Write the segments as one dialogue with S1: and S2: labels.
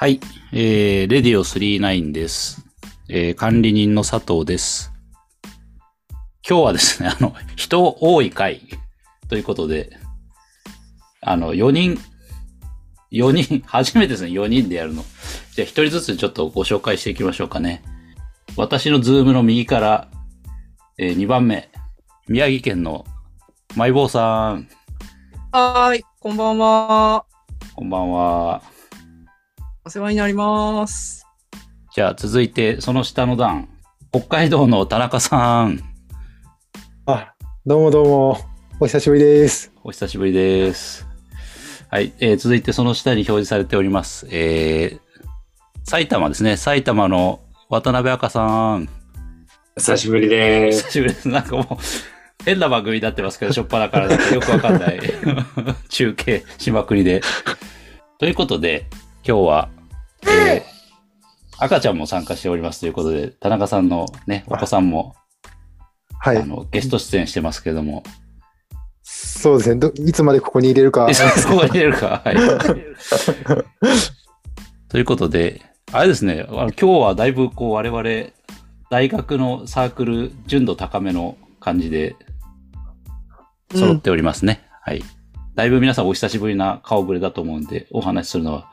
S1: はい。えー、レディオ39です。えー、管理人の佐藤です。今日はですね、あの、人多い回ということで、あの、4人、4人、初めてですね、4人でやるの。じゃあ、1人ずつちょっとご紹介していきましょうかね。私のズームの右から、え2番目、宮城県のマイボーさん、
S2: はーい、こんばんは。
S1: こんばんは。
S2: お世話になります。
S1: じゃあ、続いて、その下の段、北海道の田中さん、
S3: あ、どうもどうも。お久しぶりです。
S1: お久しぶりです。はい、えー続いてその下に表示されております。えー、埼玉ですね。埼玉の渡辺赤さん。
S4: 久しぶりです。
S1: 久しぶりです。なんかもう、変な番組になってますけど、しょっぱなからなんかよくわかんない 中継しまくりで。ということで、今日は、えー赤ちゃんも参加しておりますということで、田中さんのね、お子さんも、
S3: はい。
S1: あの、ゲスト出演してますけども、
S3: そうですねど。いつまでここに入れるか
S1: え。そこに入れるか。はい。ということで、あれですね、あの今日はだいぶこう我々、大学のサークル純度高めの感じで揃っておりますね。はい。だいぶ皆さんお久しぶりな顔ぶれだと思うんで、お話しするのは、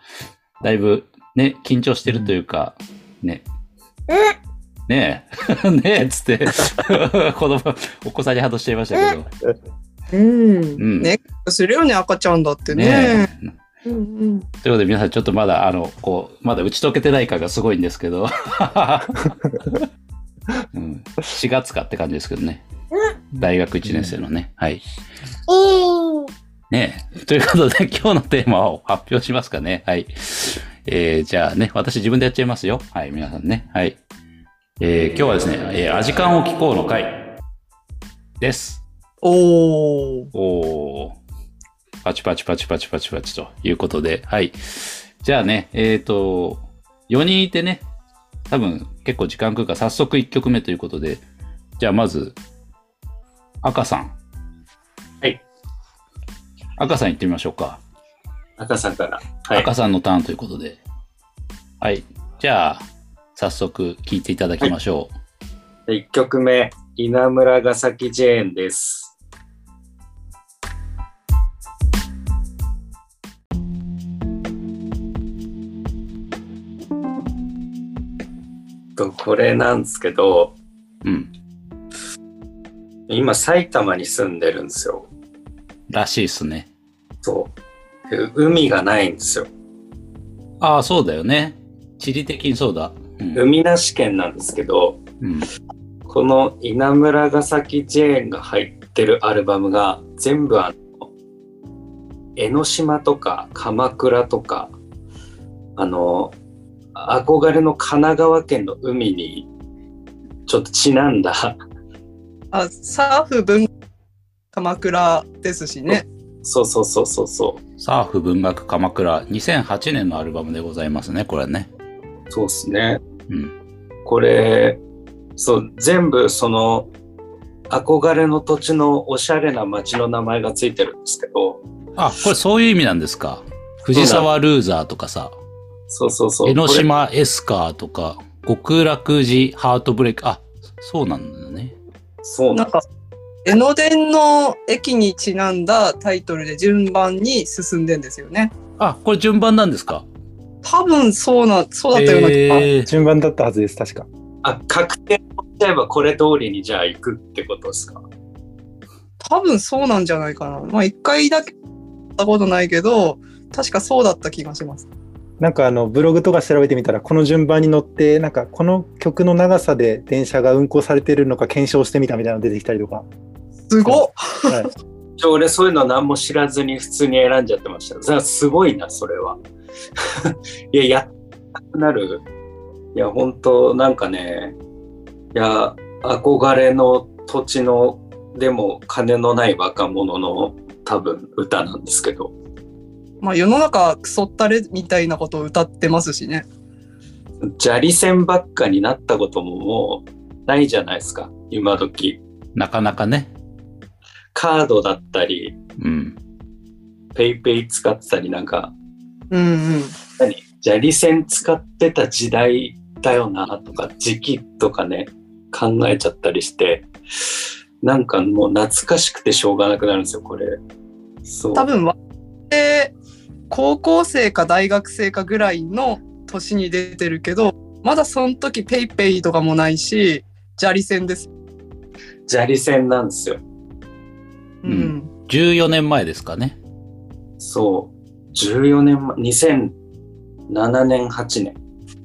S1: だいぶね、緊張してるというか、ね。ねえ、ねえっつって、子供、お子さんにハードしちゃいましたけど。
S2: うん。
S1: うん。
S2: ね、するよね、赤ちゃんだって
S1: ね
S2: ね。
S1: え。
S2: うんうん。
S1: ということで皆さんちょっとまだあの、こう、まだ打ち解けてない感がすごいんですけど。うん、4月かって感じですけどね。大学1年生のね。はい。ねえ。ということで 今日のテーマを発表しますかね。はい。えー、じゃあね、私自分でやっちゃいますよ。はい、皆さんね。はい。えー、今日はですね、えー、アジカンを聞こうの回です。
S2: おー。
S1: おー。パチパチパチパチパチパチということで、はい。じゃあね、えっ、と、4人いてね、多分結構時間食うから早速1曲目ということで、じゃあまず、赤さん。
S4: はい。
S1: 赤さん行ってみましょうか。
S4: 赤さんから。はい。
S1: 赤さんのターンということで。はい。じゃあ、早速聴いていただきましょう。
S4: 1曲目、稲村ヶ崎ジェーンです。とこれなんですけど、
S1: うん。
S4: 今埼玉に住んでるんですよ。
S1: らしいっすね。
S4: そう。で海がないんですよ。
S1: ああ、そうだよね。地理的にそうだ。うん。
S4: 海なし県なんですけど、
S1: うん、
S4: この稲村ヶ崎ジェーンが入ってるアルバムが全部あの、江ノ島とか鎌倉とか、あの、憧れの神奈川県の海にちょっとちなんだ、
S2: あ、サーフ文鎌倉ですしね。
S4: そうそうそうそうそう、
S1: サーフ文学鎌倉2008年のアルバムでございますね、これね。
S4: そうっすね。
S1: うん。
S4: これ、そう、全部その、憧れの土地のおしゃれな街の名前がついてるんですけど、
S1: あ、これそういう意味なんですか？藤沢ルーザーとかさ、
S4: そうそうそう。
S1: 江ノ島エスカーとか、極楽寺ハートブレイク。あ、そうなんだね。
S4: そうなん
S2: なんか、江ノ電の駅にちなんだタイトルで順番に進んでんですよね。
S1: あ、これ順番なんですか？
S2: 多分そうな、そうだったような。
S1: えー
S3: 順番だったはずです、確か。
S4: あ、確定しちゃえばこれ通りにじゃあ行くってことですか？
S2: 多分そうなんじゃないかな。まあ一回だけやったことないけど、確かそうだった気がします。
S3: なんかあの、ブログとか調べてみたら、この順番に乗って、なんかこの曲の長さで電車が運行されてるのか検証してみたみたいなの出てきたりとか。
S2: すごっ
S3: はい。
S4: 俺そういうの何も知らずに普通に選んじゃってました。それはすごいな、それは。いや、やったくなる？いや、本当なんかね、いや、憧れの土地の、でも金のない若者の多分歌なんですけど、
S2: まあ世の中クソったれみたいなことを歌ってますしね。
S4: 砂利線ばっかになったことももうないじゃないですか、今時。
S1: なかなかね。
S4: カードだったり、
S1: うん。
S4: ペイペイ使ってたりなんか、
S2: うんうん。
S4: 何？砂利線使ってた時代だよなとか、時期とかね、考えちゃったりして、なんかもう懐かしくてしょうがなくなるんですよ、これ。そう。
S2: 多分、で高校生か大学生かぐらいの年に出てるけど、まだその時ペイペイとかもないし、砂利線です。
S4: 砂利線なんですよ。
S2: う
S1: うんん。14年前ですかね。
S4: そう。14年前、2007年、8年。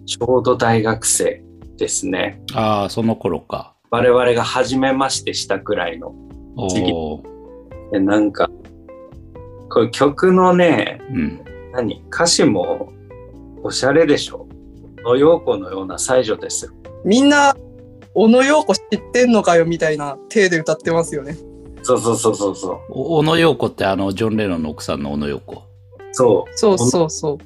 S4: ちょうど大学生ですね。
S1: ああ、その頃か。
S4: 我々が初めましてしたくらいの。
S1: お
S4: 次
S1: お。
S4: でなんか、これ曲のね、
S1: うん。
S4: 何？歌詞もおしゃれでしょ野陽子のような才女ですよ。
S2: みんな、小野陽子知ってんのかよみたいな体で歌ってますよね。
S4: そうそうそうそうそう。
S1: お小野陽子ってあの、ジョン・レノンの奥さんの小野陽子。
S4: そ
S2: そうそうそう。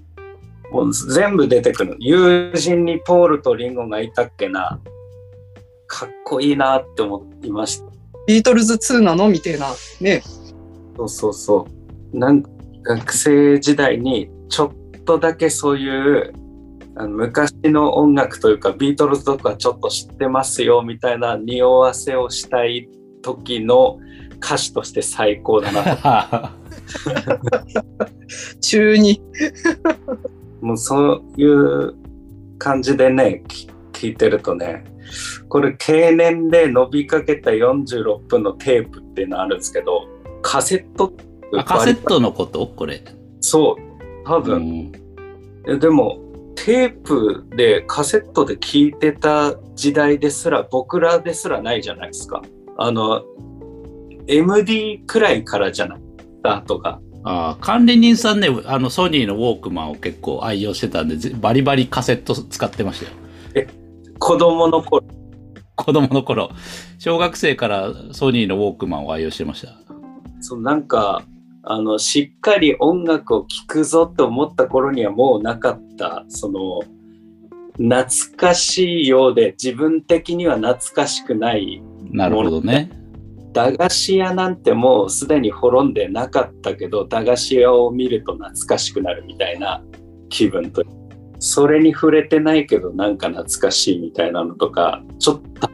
S4: う。もう全部出てくる。友人にポールとリンゴがいたっけな。かっこいいなって思いました。
S2: ビートルズ2なのみたいな。ね。
S4: そうそうそう。なんか学生時代にちょっとだけそういうあの昔の音楽というかビートルズとかちょっと知ってますよみたいな匂わせをしたい時の歌手として最高だなと。
S2: 中に。
S4: もうそういう感じでね、き聞いてるとね、これ経年で伸びかけた46分のテープっていうのあるんですけど、カセット
S1: あカセットのこと？これ。
S4: そう、多
S1: う
S4: 分。
S1: ん。
S4: えでもテープでカセットで聴いてた時代ですら僕らですらないじゃないですか。あの MD くらいからじゃない？だとか。
S1: ああ、管理人さんね、あの、ソニーのウォークマンを結構愛用してたんで、ぜバリバリカセット使ってましたよ。
S4: 子供の頃？
S1: 子供の頃。小学生からソニーのウォークマンを愛用してました。
S4: そうなんかあのしっかり音楽を聴くぞと思った頃にはもうなかったその懐かしいようで自分的には懐かしくない
S1: なるほどね。
S4: 駄菓子屋なんてもうすでに滅んでなかったけど駄菓子屋を見ると懐かしくなるみたいな気分とそれに触れてないけどなんか懐かしいみたいなのとかちょっと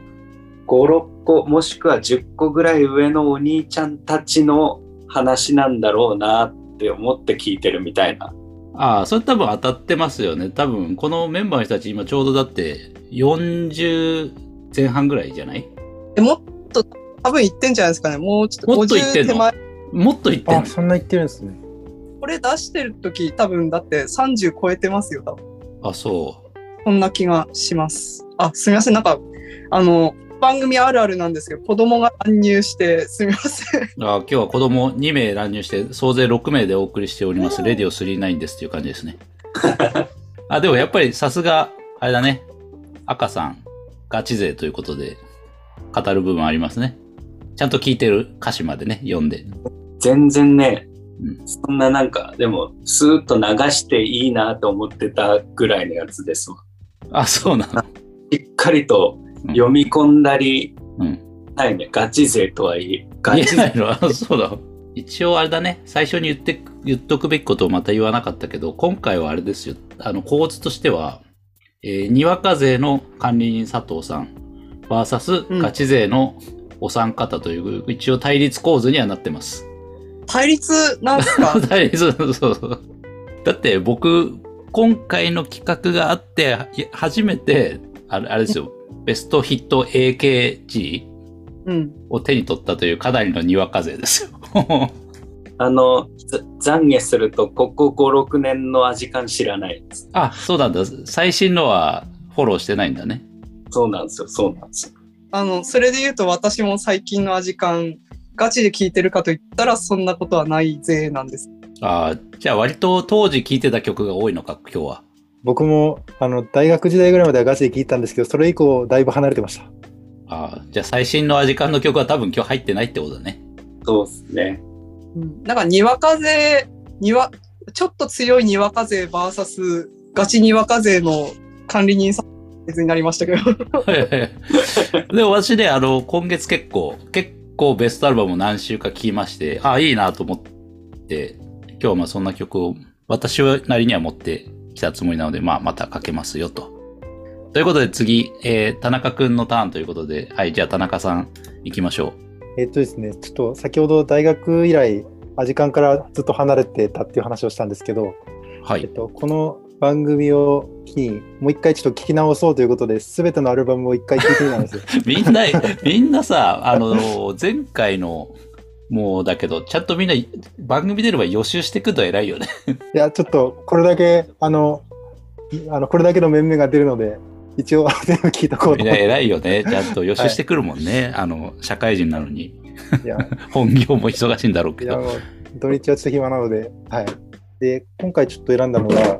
S4: 56個もしくは10個ぐらい上のお兄ちゃんたちの話なんだろうなって思って聞いてるみたいな
S1: ああ、それ多分当たってますよね。多分、このメンバーの人たち今ちょうどだって40前半ぐらいじゃない？
S2: でもっと多分言ってんじゃないですかね。もうちょっと
S1: もっと言ってん
S2: 50
S1: の
S2: 手前。
S1: もっと言ってん
S3: あ、
S1: の
S3: そんな言ってるんですね。
S2: これ出してる時多分だって30超えてますよ。多分
S1: あ、そ
S2: こんな気がします。あ、すみません。なんか、あの、番組あるあるなんですけど、子供が乱入してすみません。
S1: う。あ今日は子供2名乱入して、総勢6名でお送りしております。レディオ39ですっていう感じですね。あ、でもやっぱりさすが、あれだね。赤さん、ガチ勢ということで、語る部分ありますね。ちゃんと聞いてる？歌詞までね、読んで。
S4: 全然ね、
S1: うん
S4: そんななんかでもスーッと流していいなと思ってたぐらいのやつですわ
S1: あ、そうなの？
S4: しっかりと
S1: うん
S4: 読み込んだり、
S1: うん。
S4: ないねガチ勢とはいえガチ勢
S1: そうだ。一応あれだね、最初に言って、言っとくべきことをまた言わなかったけど、今回はあれですよ。あの、構図としては、えー、にわか勢の管理人佐藤さん、バーサス
S2: うん
S1: ガチ勢のお三方という、一応対立構図にはなってます。
S2: 対立なんすか？
S1: 対立、そうそう。だって僕、今回の企画があって、い初めて、あれあれですよ、ベストヒット AKG
S2: うん。
S1: を手に取ったというかなりのにわか勢ですよ。
S4: あのざ懺悔するとここ56年の味感知らないです
S1: あ、そうなんだ。最新のはフォローしてないんだね。
S4: そうなんですよそうなんですよ
S2: あの、それで言うと私も最近の味感、ガチで聞いてるかと言ったらそんなことはないぜなんです。
S1: あーじゃあ割と当時聴いてた曲が多いのか、今日は。
S3: 僕も、あの、大学時代ぐらいまではガチで聞いたんですけど、それ以降、だいぶ離れてました。
S1: あーじゃあ最新のアジカンの曲は多分今日入ってないってことだね。
S4: そうですね
S2: うん。なんか、にわか勢、にわ、ちょっと強いにわか勢 VS ガチにわか勢の管理人さんになりましたけど。
S1: でも私ね、あの、今月結構、結構ベストアルバムを何週か聴きまして、ああ、いいなと思って、今日はまあそんな曲を私なりには持ってきたつもりなので、まあ、またかけますよと。ということで次、えー、田中くんのターンということで、はい、じゃあ田中さん行きましょ
S3: えっとですね、ちょっと先ほど大学以来、アジカンからずっと離れてたっていう話をしたんですけど、
S1: う。はい。
S3: えっと、この番組を機に、もう一回ちょっと聞き直そうということで、すべてのアルバムを一回聞いてみたんですよ。
S1: みんな、みんなさ、あの、前回の、もうだけど、ちゃんとみんな番組出れば予習してくると偉いよね。
S3: いや、ちょっと、これだけ、あの、いあのこれだけの面々が出るので、一応 全部聞いとこうと思って。
S1: みんな偉いよね。ちゃんと予習してくるもんね。あの、社会人なのに。
S3: いや、
S1: 本業も忙しいんだろうけ
S3: いや
S1: ど。
S3: 土日はちょっと暇なので、はい。で、今回ちょっと選んだのが、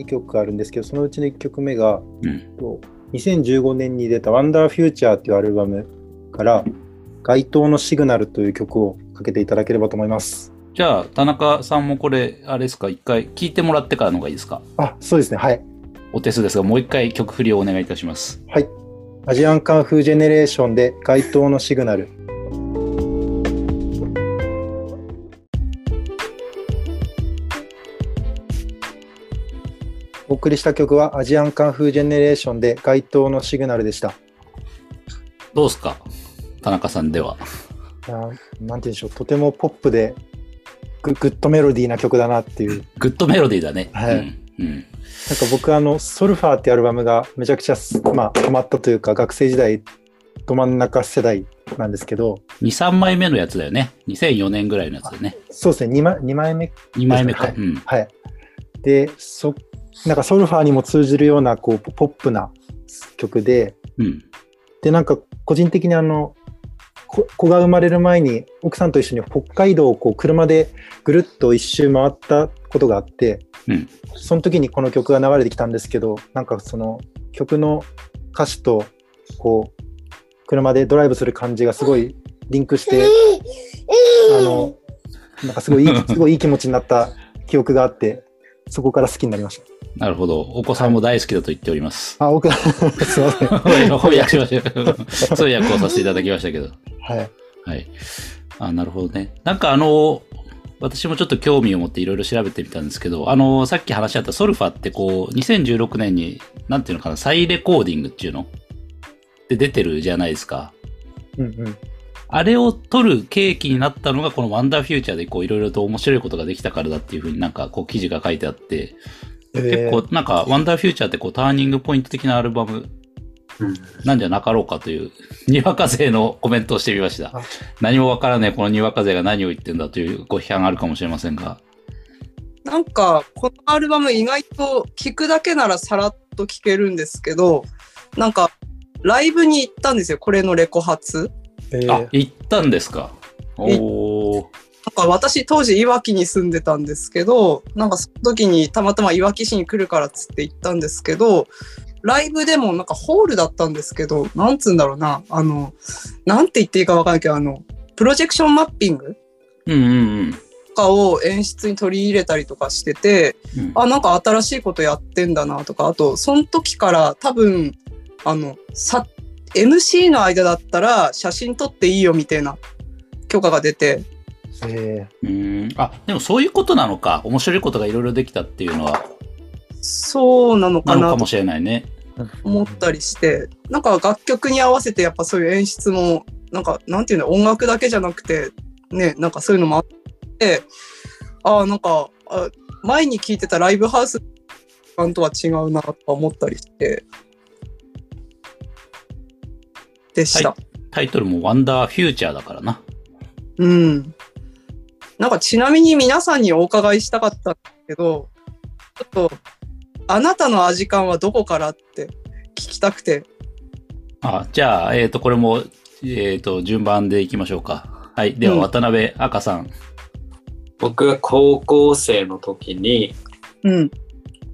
S3: 2曲あるんですけど、そのうちの1曲目が、
S1: うん。
S3: と2015年に出た Wonder Future っていうアルバムから、街頭のシグナルという曲をかけていただければと思います。
S1: じゃあ、田中さんもこれ、あれですか、一回聞いてもらってからの方がいいですか？
S3: あ、そうですね。はい。
S1: お手数ですが、もう一回曲振りをお願いいたします。
S3: はい。アジアンカンフージェネレーションで街頭のシグナル。お送りした曲はアジアンカンフージェネレーションで街頭のシグナルでした。
S1: どうですか？田中さんでは。
S3: いやーなんて言うんでしょう、とてもポップでググッドメロディーな曲だなっていう。
S1: グッドメロディーだね。
S3: はい
S1: うん。うん。
S3: なんか僕あの、ソルファーってアルバムがめちゃくちゃす、まあ、ハマったというか、学生時代、ど真ん中世代なんですけど、
S1: 2、3枚目のやつだよね。2004年ぐらいのやつだよね。
S3: そうですね、2枚 ,2 枚目
S1: 2枚目か。
S3: はい
S1: うん。
S3: はい。で、そ、なんかソルファーにも通じるような、こう、ポップな曲で、
S1: うん。
S3: で、なんか個人的にあの、こ子が生まれる前に奥さんと一緒に北海道をこう車でぐるっと一周回ったことがあって、
S1: うん
S3: その時にこの曲が流れてきたんですけど、なんかその曲の歌詞とこう車でドライブする感じがすごいリンクして、あの、なんかすごいいい、すごいいい気持ちになった記憶があって、そこから好きになりました。
S1: なるほど。お子さんも大好きだと言っております。
S3: あ、奥 すいません。
S1: 翻訳しました。通訳をさせていただきましたけど。
S3: はい。
S1: はい。あ、なるほどね。なんかあの、私もちょっと興味を持っていろいろ調べてみたんですけど、あの、さっき話し合ったソルファってこう、2016年に、なんていうのかな、再レコーディングっていうの？で出てるじゃないですか。
S3: うんうん。
S1: あれを撮る契機になったのが、このワンダーフューチャーでこう、いろいろと面白いことができたからだっていうふうになんかこう、記事が書いてあって、結構なんか、ワンダーフューチャーってこう、ターニングポイント的なアルバム
S4: うん
S1: なんじゃなかろうかという、にわか勢のコメントをしてみました
S3: あ。
S1: 何もわからないこのにわか勢が何を言ってんだというご批判あるかもしれませんが。
S2: なんか、このアルバム意外と聞くだけならさらっと聞けるんですけど、なんか、ライブに行ったんですよ、これのレコ発。
S3: えー
S1: あ、行ったんですか？おー。
S2: なんか私当時いわきに住んでたんですけど、なんかその時にたまたまいわき市に来るからっつって行ったんですけど、ライブでもなんかホールだったんですけど、なんつうんだろうな、あの、なんて言っていいかわかんないけど、あの、プロジェクションマッピング
S1: うんうん
S2: とかを演出に取り入れたりとかしてて、
S1: うん。うん
S2: あ、なんか新しいことやってんだなとか、あと、その時から多分、あの、さ、MC の間だったら写真撮っていいよみたいな許可が出て、
S3: え
S1: うーん。あ、でもそういうことなのか。面白いことがいろいろできたっていうのは、
S2: そうなのかな
S1: かもしれないね。
S2: 思ったりして、なんか楽曲に合わせてやっぱそういう演出も、なんか、なんていうの、音楽だけじゃなくて、ね、なんかそういうのもあって、ああ、なんか、あ前に聞いてたライブハウス感とは違うなとか思ったりして、でした。
S1: はタイトルもワンダーフューチャーだからな。
S2: うん。なんかちなみに皆さんにお伺いしたかったんですけど、ちょっと、あなたの味感はどこからって聞きたくて。
S1: あ、じゃあ、えっ、と、これも、えっ、と、順番でいきましょうか。はい。では、
S2: うん
S1: 渡辺赤さん。
S4: 僕が高校生の時に、
S2: うん。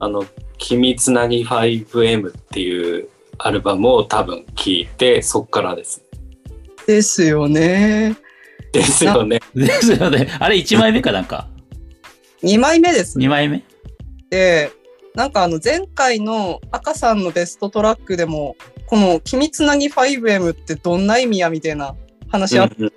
S4: あの、君つなぎ 5M っていうアルバムを多分聴いて、そっからです。
S2: ですよね。
S4: ですよね。
S1: ですよね。あれ1枚目かなんか
S2: ？2枚目ですね。
S1: 2枚目？
S2: で、なんかあの前回の赤さんのベストトラックでも、この君つなぎ 5M ってどんな意味やみたいな話あって、
S4: うん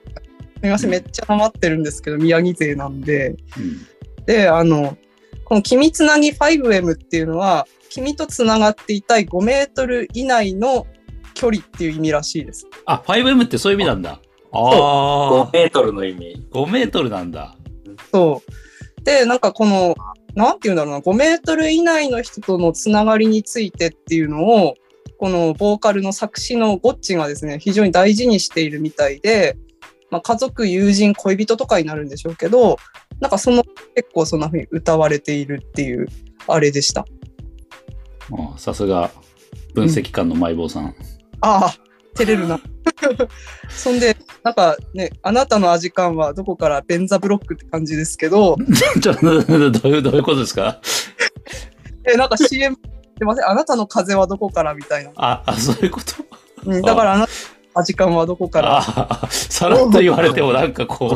S2: すみません、めっちゃなまってるんですけど、宮城勢なんで。
S1: うん。
S2: で、あの、この君つなぎ 5M っていうのは、君とつながっていたい5メートル以内の距離っていう意味らしいです。
S1: あ、5M ってそういう意味なんだ。あ
S4: 5
S1: あ、
S4: メートルの意味。
S1: 5メートルなんだ。
S2: そう。で、なんかこの、なんていうんだろうな、5メートル以内の人とのつながりについてっていうのを、このボーカルの作詞のゴッチがですね、非常に大事にしているみたいで、まあ、家族、友人、恋人とかになるんでしょうけど、なんかその結構そんな風に歌われているっていうあれでした。
S1: あさすが、分析官のマイボーさん。
S2: ああ、照れるな。そんで、なんかね、あなたのアジカンはどこからベンザブロックって感じですけど、
S1: ちょっと、どういう、どういうことですか？
S2: え、なんか CM 出ません。あなたの風はどこからみたいな。
S1: あ、あ、そういうこと？
S2: うん、だからあなたのアジカンはどこから。あ
S1: あさらっと言われてもなんかこう。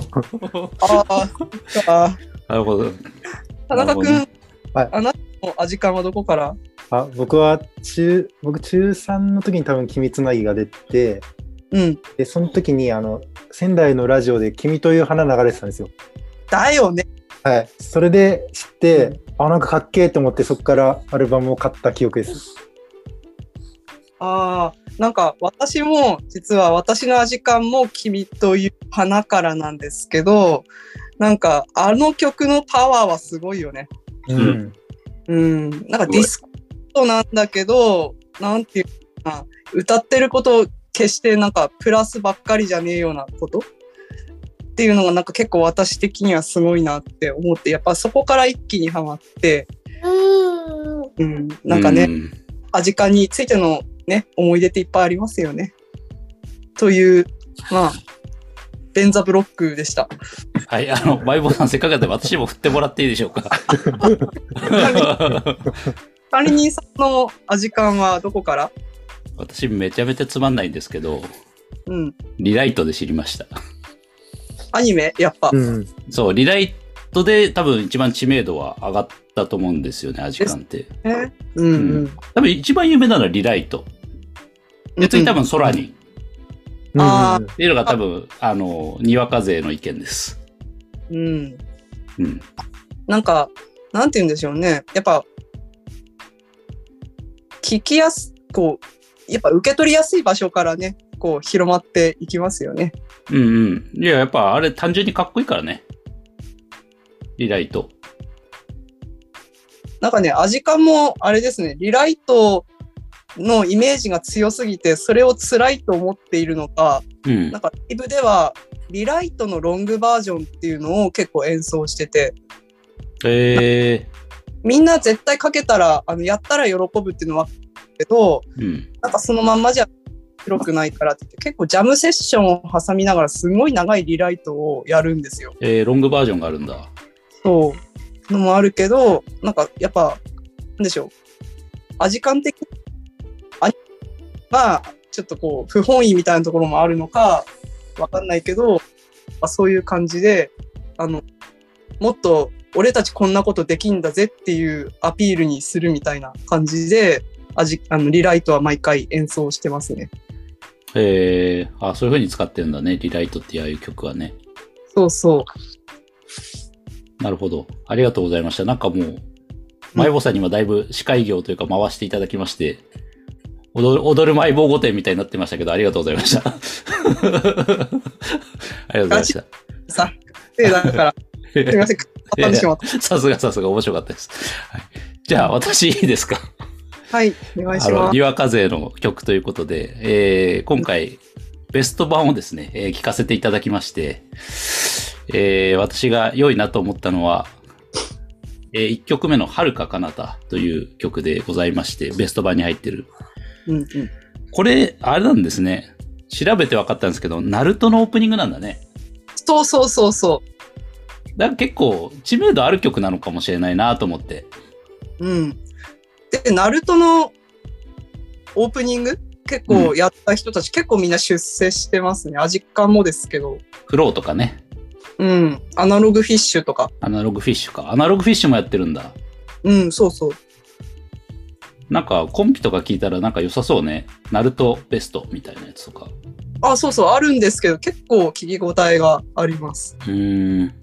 S2: あー、あ
S1: なるほど。
S2: ー田中君、
S3: はい。
S2: あなたの味感はどこから？
S3: あ僕は中、僕中3の時に多分君つなぎが出て、
S2: うん。
S3: で、その時にあの、仙台のラジオで君という花流れてたんですよ。
S2: だよね。
S3: はい。それで知って、あ、なんかかっけえと思ってそこからアルバムを買った記憶です。
S2: ああ、なんか私も、実は私の味感も君という花からなんですけど、なんかあの曲のパワーはすごいよね。
S3: うん。
S2: うん。なんかディスコなんだけど、なんていうかな、歌ってること決してなんかプラスばっかりじゃねえようなこと？っていうのがなんか結構私的にはすごいなって思って、やっぱそこから一気にハマって、うん、なんかね、
S1: う
S2: アジカンについてのね、思い出っていっぱいありますよね。という、まあ、ベンザブロックでした。
S1: はい、あの、マイボーさんせっかくだったら私も振ってもらっていいでしょうか。
S2: 管理人さんのアジカンはどこから？
S1: 私めちゃめちゃつまんないんですけど、
S2: うん。
S1: リライトで知りました。
S2: アニメ？やっぱ。
S3: うん。
S1: そう、リライトで多分一番知名度は上がったと思うんですよね、アジカンって。
S2: ねうんうん。
S1: 多分一番有名なのはリライト。で、次多分空に。
S2: あー
S1: っていうのが多分、あの、にわか勢の意見です。
S2: うん。
S1: うん。
S2: なんか、なんて言うんでしょうね。やっぱ、聞きやす、こう、やっぱ受け取りやすい場所からね、こう広まっていきますよね。
S1: うんうん。いや、やっぱあれ単純にかっこいいからね。リライト。
S2: なんかね、味感もあれですね、リライトのイメージが強すぎて、それを辛いと思っているのか、
S1: うん
S2: なん。かライブでは、リライトのロングバージョンっていうのを結構演奏してて、
S1: え
S2: みんな絶対かけたら、あの、やったら喜ぶっていうのはけど、
S1: ー、うん。
S2: なんかそのまんまじゃ広くないからって結構ジャムセッションを挟みながらすごい長いリライトをやるんですよ。
S1: えー、ロングバージョンがあるんだ。
S2: そう。のもあるけど、なんかやっぱ、なんでしょう。味感的に、あまあ、ちょっとこう、不本意みたいなところもあるのか、わかんないけど、まあ、そういう感じで、あの、もっと俺たちこんなことできんだぜっていうアピールにするみたいな感じで、味あのリライトは毎回演奏してますね。
S1: えー、あ、そういう風に使ってるんだね。リライトっていうああいう曲はね。
S2: そうそう。
S1: なるほど。ありがとうございました。なんかもう、マイボーさんにはだいぶ司会業というか回していただきまして、踊る、踊るマイボー御殿みたいになってましたけど、ありがとうございました。ありがとうございました。
S2: さ、で、だから、すみません、しまっ
S1: さすがさすが面白かったです。はい、じゃあ、私いいですか？
S2: た。はい、お願いします
S1: に。わか勢の曲ということで、えー今回、ベスト版をですね、えー聞かせていただきまして、えー私が良いなと思ったのは、え1曲目の遥か彼方という曲でございまして、ベスト版に入ってる。
S2: うんうん。
S1: これ、あれなんですね。調べて分かったんですけど、ナルトのオープニングなんだね。
S2: そうそうそうそ
S1: だから結構知名度ある曲なのかもしれないなと思って。
S2: う。うん。で、ナルトのオープニング？結構やった人たち、結構みんな出世してますね。アジカンもですけど。
S1: FLOW とかね。
S2: うん。アナログフィッシュとか。
S1: アナログフィッシュか。アナログフィッシュもやってるんだ。
S2: うん、そうそう。
S1: なんかコンピとか聞いたらなんか良さそうね。ナルトベストみたいなやつとか。
S2: あ、そうそう、あるんですけど、結構聞き応えがあります。
S1: うーん。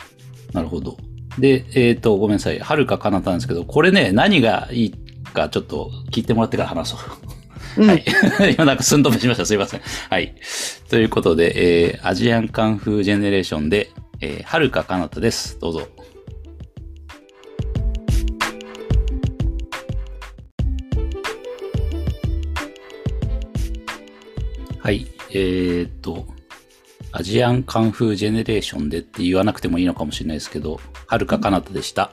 S1: なるほど。で、えっ、と、ごめんなさい。はるかかなたなんですけど、これね、何がいいかちょっと聞いてもらってから話そう。
S2: うん
S1: はい。今なんか寸止めしました。すいません。はい。ということで、えー、アジアンカンフージェネレーションで、えー、はるかかなたです。どうぞ。はい。えー、っと、アジアンカンフージェネレーションでって言わなくてもいいのかもしれないですけど、はるかかなたでした。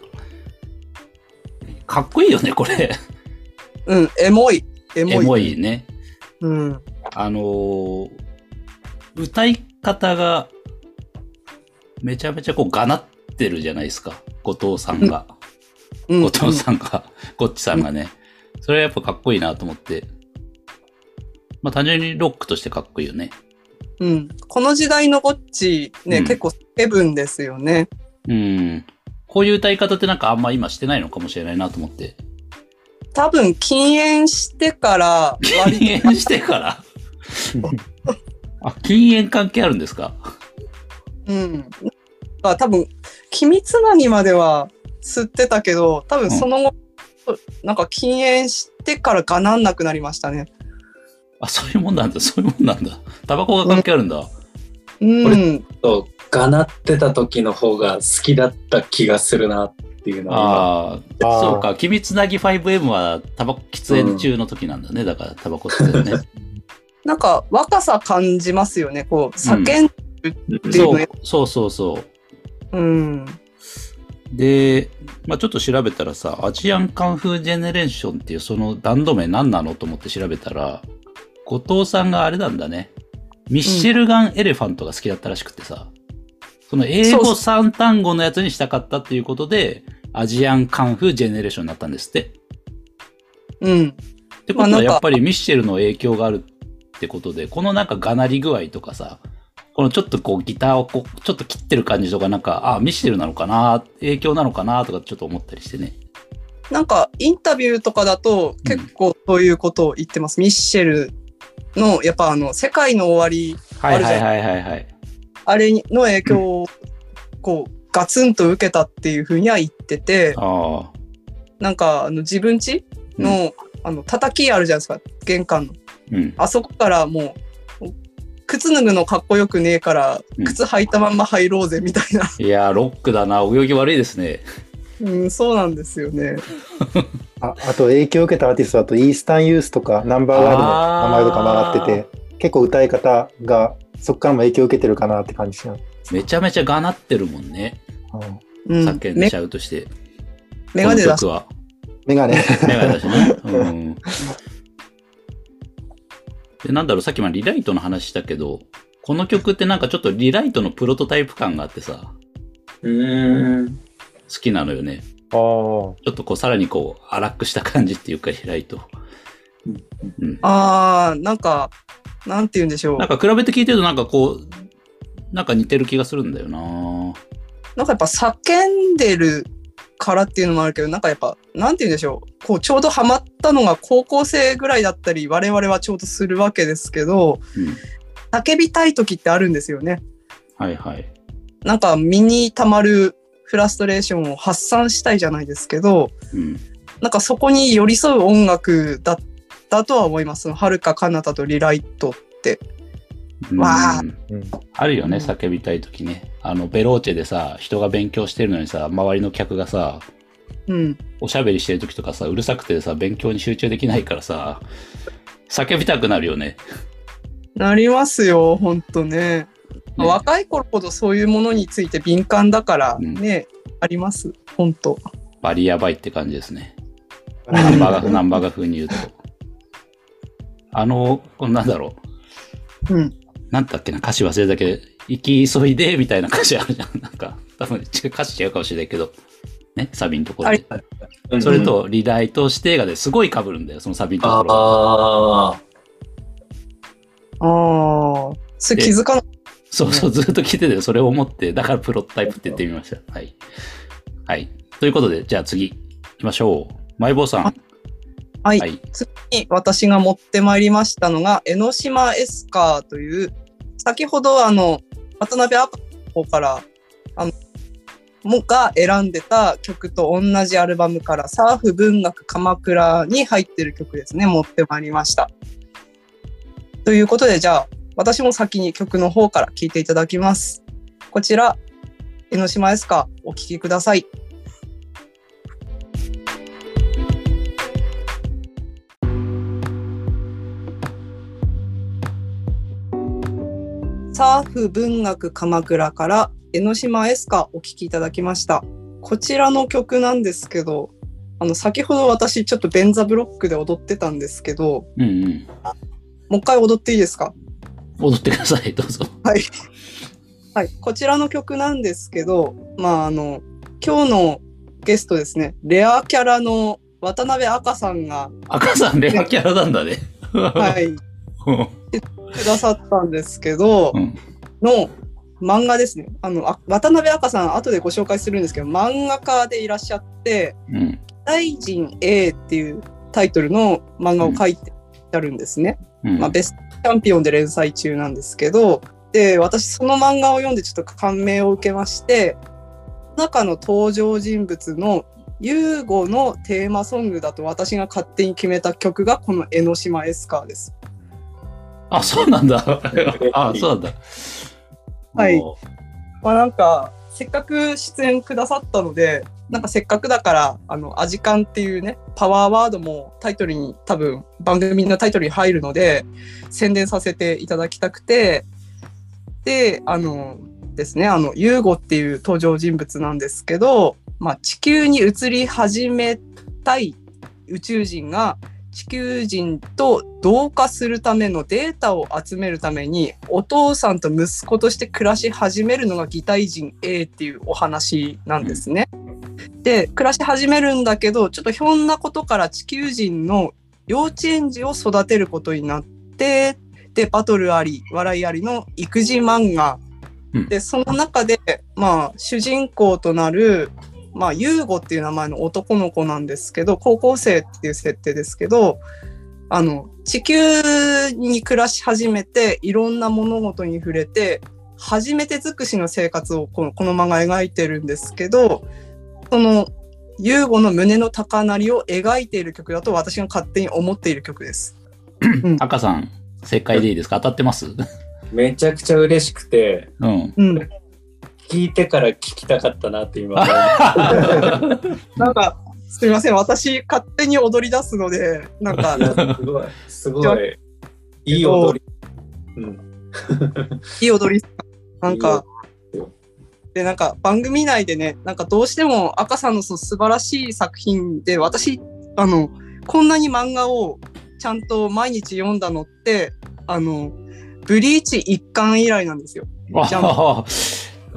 S1: かっこいいよね、これ。
S2: うん、エモい。エモい。
S1: エモいね。
S2: うん。
S1: あのー歌い方が、めちゃめちゃこう、がなってるじゃないですか。後藤さんが。
S2: うん。
S1: 後藤さんが、ゴッチさんがね。それはやっぱかっこいいなと思って。まあ単純にロックとしてかっこいいよね。
S2: うん。この時代のゴッチ、ね、
S1: うん
S2: 結構セブンですよね。
S1: うん。こういう歌い方ってなんかあんま今してないのかもしれないなと思って。
S2: 多分禁煙してから割
S1: 禁煙してから？あ、禁煙関係あるんですか？
S2: うん。あ多分、君つなぎまでは吸ってたけど、多分その後、なんか禁煙してからがなんなくなりましたね。
S1: あ、そういうもんなんだ。そういうもんなんだ。タバコが関係あるんだ。
S2: うん。
S4: と、がなってた時の方が好きだった気がするなっていうのは
S1: ああ、そうか。君つなぎ 5M はタバコ喫煙中の時なんだね。だからタバコ吸ってるね。
S2: なんか若さ感じますよね。こう、叫ん、
S4: 今
S2: っていう
S1: うそうそうそう。
S2: うん。
S1: で、まあちょっと調べたらさ、アジアンカンフージェネレーションっていうそのバンド名何なのと思って調べたら、後藤さんがあれなんだね。ミッシェルガン・エレファントが好きだったらしくてさ、その英語3単語のやつにしたかったっていうことで、アジアンカンフージェネレーションになったんですって。
S2: うん。
S1: ってことはやっぱりミッシェルの影響があるってことで、このなんかがなり具合とかさ、このちょっとこうギターをこうちょっと切ってる感じとかなんか、あ、ミッシェルなのかな、影響なのかなとかちょっと思ったりしてね。
S2: なんかインタビューとかだと結構そういうことを言ってます。ミッシェルの、やっぱあの、世界の終わり、
S1: はいはいはいはいはい。
S2: あれの影響を、こう、ガツンと受けたっていうふうには言ってて、
S1: ああ。
S2: なんかあの自分家の、あの、叩きあるじゃないですか、玄関の。
S1: うん。
S2: あそこからもう、靴脱ぐのかっこよくねえから
S1: うん、
S2: 靴履いたまんま入ろうぜみたいな。
S1: いやー、ロックだな。泳ぎ悪いですね。
S2: うん、そうなんですよね。
S3: ああと影響を受けたアーティストだとイースタンユースとかナンバーガールの名前とか回ってて結構歌い方がそこからも影響を受けてるかなって感じします。
S1: めちゃめちゃがなってるもんね。
S3: うん
S1: 叫んじゃうとして。
S2: メガネ出し。
S3: メガネ。
S1: メガネだしね。うん。で、なんだろう、さっきまでリライトの話したけど、この曲ってなんかちょっとリライトのプロトタイプ感があってさ、
S4: うーん。
S1: 好きなのよね。
S3: ああ。
S1: ちょっとこう、さらにこう、荒くした感じっていうか、リライト。うん。
S2: あー、なんか、なんて言うんでしょう
S1: なん。か比べて聞いてるとなんかこう、なんか似てる気がするんだよな
S2: なんかやっぱ叫んでるからっていうのもあるけど、なんかやっぱ、なんて言うんでしょう。こう、ちょうどハマったのが高校生ぐらいだったり、我々はちょうどするわけですけど、
S1: うん。
S2: 叫びたい時ってあるんですよね。
S1: はいはい。
S2: なんか身に溜まるフラストレーションを発散したいじゃないですけど、
S1: うん。
S2: なんかそこに寄り添う音楽だったとは思います。はるか彼方とリライトって。わあ
S1: あるよね、
S2: うん
S1: 叫びたい時ね。あの、ベローチェでさ、人が勉強してるのにさ、周りの客がさ、
S2: うん。
S1: おしゃべりしてる時とかさ、うるさくてさ、勉強に集中できないからさ、叫びたくなるよね。
S2: なりますよ、ほんとね。
S1: ね
S2: 若い頃ほどそういうものについて敏感だから
S1: うん
S2: ね、あります、ほんと。
S1: バリヤバいって感じですね。ナンバーが、ナンバーが風に言うと。あの、このなんだろう。
S2: うん。
S1: なんだっけな、歌詞忘れたけど、行き急いで、みたいな歌詞あるじゃん。なんか、多分違う歌詞違うかもしれないけど、ね、サビのところで。それと、リライトしてがですごい被るんだよ、そのサビのところ。
S4: ああ。
S2: ああ、それ気づかな
S1: そうそう、ずっと聞いてて、それを思って、だからプロトタイプって言ってみました。はい。はい。ということで、じゃあ次、行きましょう。マイボーさん。
S2: はい
S1: はい。
S2: 次に私が持ってまいりましたのが、江ノ島エスカーという、先ほどあの、渡辺アパの方から、あの、もが選んでた曲と同じアルバムからサーフ文学鎌倉に入ってる曲ですね、持ってまいりました。ということで、じゃあ、私も先に曲の方から聴いていただきます。こちら、江ノ島エスカお聴きください。サーフ文学鎌倉から江ノ島エスカお聴きいただきました。こちらの曲なんですけど、あの、先ほど私ちょっとベンザブロックで踊ってたんですけど、
S1: うんうん。
S2: もう一回踊っていいですか？
S1: 踊ってください、どうぞ。
S2: はい。はい。こちらの曲なんですけど、まあ、あの、今日のゲストですね、レアキャラの渡辺赤さんが、
S1: 赤さんレアキャラなんだね。
S2: はい、くださったんですけど、
S1: うん
S2: の漫画ですね。あの、あ渡辺赤さん、後でご紹介するんですけど、漫画家でいらっしゃって、
S1: うん。
S2: 大臣 A っていうタイトルの漫画を書いてあるんですね。
S1: うん。
S2: まあ、ベストチャンピオンで連載中なんですけど、で、私その漫画を読んでちょっと感銘を受けまして、中の登場人物のユーゴのテーマソングだと私が勝手に決めた曲がこの江ノ島エスカーです。
S1: あ、そうなんだ。あ、そうなんだ。
S2: はいまあなんか、せっかく出演くださったので、なんかせっかくだから、あの、アジカンっていうね、パワーワードもタイトルに多分番組のタイトルに入るので、宣伝させていただきたくて、で、あのですね、あの、ユーゴっていう登場人物なんですけど、まあ地球に移り始めたい宇宙人が地球人と同化するためのデータを集めるためにお父さんと息子として暮らし始めるのが擬態人 A っていうお話なんですね。で暮らし始めるんだけどちょっとひょんなことから地球人の幼稚園児を育てることになってでバトルあり笑いありの育児漫画、
S1: うん
S2: でその中でまあ主人公となるまあ、ユーゴっていう名前の男の子なんですけど、高校生っていう設定ですけど、あの、地球に暮らし始めて、いろんな物事に触れて、初めて尽くしの生活をこのこの漫画描いてるんですけど、その、ユーゴの胸の高鳴りを描いている曲だと私が勝手に思っている曲です。
S1: 赤さん、正解でいいですか？当たってます？
S4: めちゃくちゃ嬉しくて、
S1: うん。
S2: うん。
S4: 聞いてから聞きたかったなって今
S2: なんか、すみません。私、勝手に踊り出すので、なんか、
S4: すごい、すごい、いい踊り。うん、
S2: いい踊り。なんか
S4: いいよ、
S2: で、なんか番組内でね、なんかどうしても赤さんのその素晴らしい作品で、私、あの、こんなに漫画をちゃんと毎日読んだのって、あの、ブリーチ一巻以来なんですよ。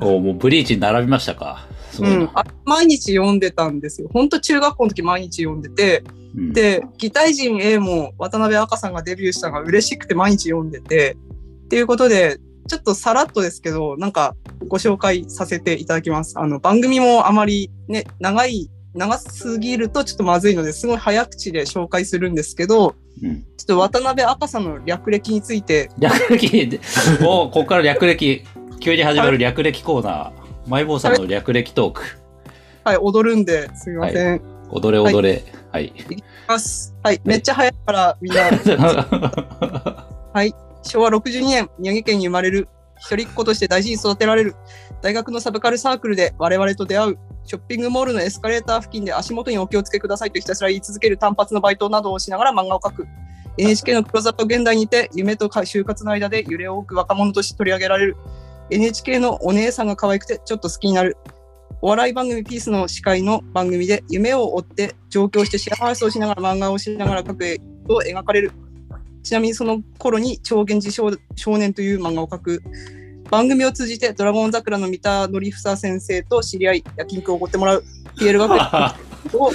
S1: おもうブリーチに並びましたか？
S2: うん。あ毎日読んでたんですよ。本当中学校の時毎日読んでて、
S1: うん。
S2: で、擬態人 A も渡辺赤さんがデビューしたのが嬉しくて毎日読んでて、っていうことで、ちょっとさらっとですけど、なんかご紹介させていただきます。あの、番組もあまりね、長い、長すぎるとちょっとまずいので、すごい早口で紹介するんですけど、
S1: うん。
S2: ちょっと渡辺赤さんの略歴について、
S1: 略歴？で、おここから略歴、急に始まる略歴コーナー。マイボーさんの略歴トーク。
S2: はい、踊るんで、すみません。い、
S1: 踊れ踊れ。はい。
S2: きます。はい、めっちゃ早いからみんな 昭和62年、宮城県に生まれる、一人っ子として大事に育てられる、大学のサブカルサークルで我々と出会う、ショッピングモールのエスカレーター付近で足元にお気をつけくださいとひたすら言い続ける単発のバイトなどをしながら漫画を描く。NHK のクローズアップ現代にて、夢と就活の間で揺れ多く若者として取り上げられる。NHK のお姉さんが可愛くてちょっと好きになる。お笑い番組ピースの司会の番組で夢を追って上京してシェアハウスをしながら漫画をしながら描く絵を描かれる。ちなみにその頃に超現実少少年という漫画を描く。番組を通じてドラゴン桜の三田典房先生と知り合い、焼肉をおごってもらう。ピエール学園 を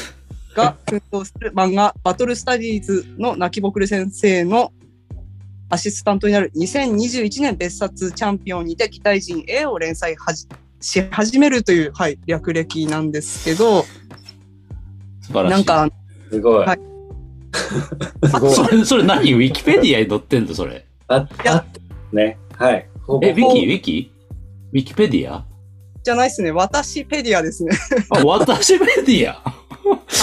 S2: が奮闘する漫画バトルスタディーズの泣きぼくる先生のアシスタントになる2021年別冊チャンピオンにて期待人 A を連載はじし始めるという、はい、略歴なんですけど、
S1: 素晴らしい。
S2: なんか、
S4: すごい。
S2: はい
S3: すごい。
S1: それ、それ何？ウィキペディアに載ってんのそれ。
S4: あ、
S2: や
S4: あね。はい。ほぼ
S1: え、ウィキ？ウィキ？ウィキペディア？
S2: じゃないですね。私ペディアですね。
S1: あ、私メディア？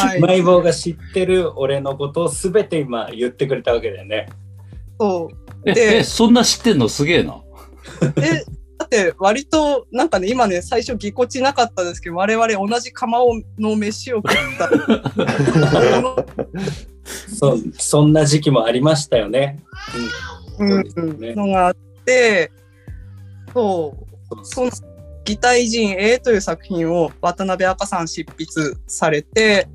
S2: はい。
S4: マイボーが知ってる俺のことを全て今言ってくれたわけだよね。
S2: そう。
S1: え、
S2: で
S1: え、そんな知ってんの？すげえな。
S2: で、だって割と、なんかね、今ね、最初ぎこちなかったですけど、我々同じ釜の飯を食った。
S4: そそんな時期もありましたよね。
S2: うん
S4: そうですね
S2: のがあって、そう、その擬態人 A という作品を渡辺赤さん執筆されて、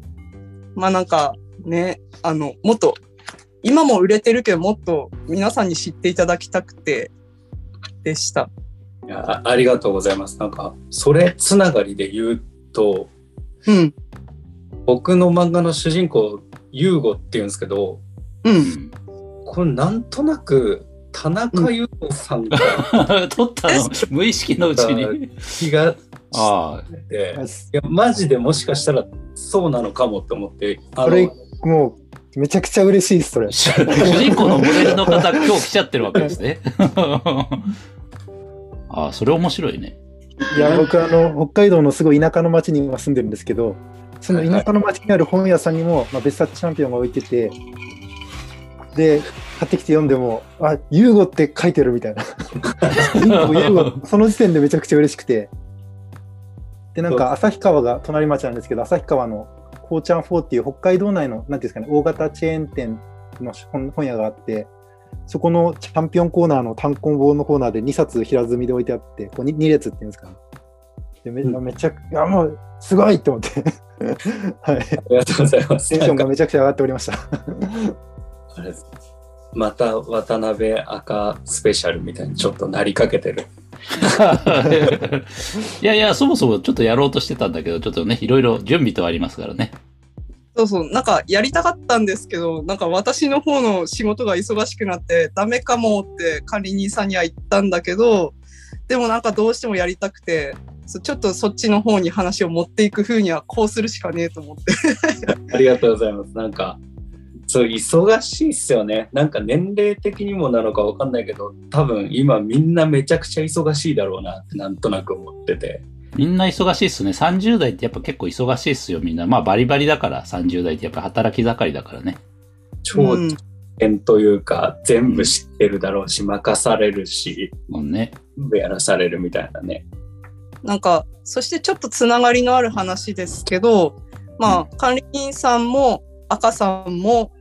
S2: まあなんかね、あの、もっと、今も売れてるけど、もっと皆さんに知っていただきたくて、でした。
S4: いやあありがとうございます。なんか、それつながりで言うと、
S2: うん、
S4: 僕の漫画の主人公、ユーゴっていうんですけど、
S2: う、
S1: うんん。
S4: これなんとなく田中優子さんが
S1: 取ったの？無意識のうちに。
S4: 気が。して、いや、マジでもしかしたらそうなのかもって思って、あ
S3: それ
S4: の、
S3: もう、めちゃくちゃ嬉しいです、それ。
S1: 主人公のモデルの方、今日来ちゃってるわけですね。ああ、それ面白いね。
S3: いや、僕、あの、北海道のすごい田舎の町に今住んでるんですけど、その田舎の町にある本屋さんにも、まあ、別冊チャンピオンが置いてて、で、買ってきて読んでも、あ、ユーゴって書いてるみたいな。その時点でめちゃくちゃ嬉しくて。で、なんか、旭川が隣町なんですけど、旭川のこうちゃん4っていう北海道内の、なんていうんですかね、大型チェーン店の本本屋があって、そこのチャンピオンコーナーの単行本のコーナーで2冊平積みで置いてあって、こう 2, 2列っていうんですかね。でめ
S4: うん
S3: めちゃく、いや、もう、すごいって思って。はい。
S4: ありがとうございます。
S3: テンションがめちゃくちゃ上がっておりました。
S4: また渡辺赤スペシャルみたいにちょっとなりかけてる。
S1: いやいや、そもそもちょっとやろうとしてたんだけど、ちょっとね、いろいろ準備とありますからね。
S2: そうそう、なんかやりたかったんですけど、なんか私の方の仕事が忙しくなって、ダメかもって管理人さんには言ったんだけど、でもなんかどうしてもやりたくて、そちょっとそっちの方に話を持っていく風にはこうするしかねえと思って。
S4: ありがとうございます。なんか、そう、忙しいっすよね。なんか年齢的にもなのかわかんないけど、多分今みんなめちゃくちゃ忙しいだろうなってなんとなく思ってて。
S1: みんな忙しいっすね。30代ってやっぱ結構忙しいっすよ、みんな。まあバリバリだから、30代ってやっぱ働き盛りだからね。
S4: 超
S2: うん
S4: 知見というか、全部知ってるだろうし、任されるし、
S1: もうね。
S4: 全部やらされるみたいなね。
S2: なんか、そしてちょっとつながりのある話ですけど、まあ、管理人さんも赤さんも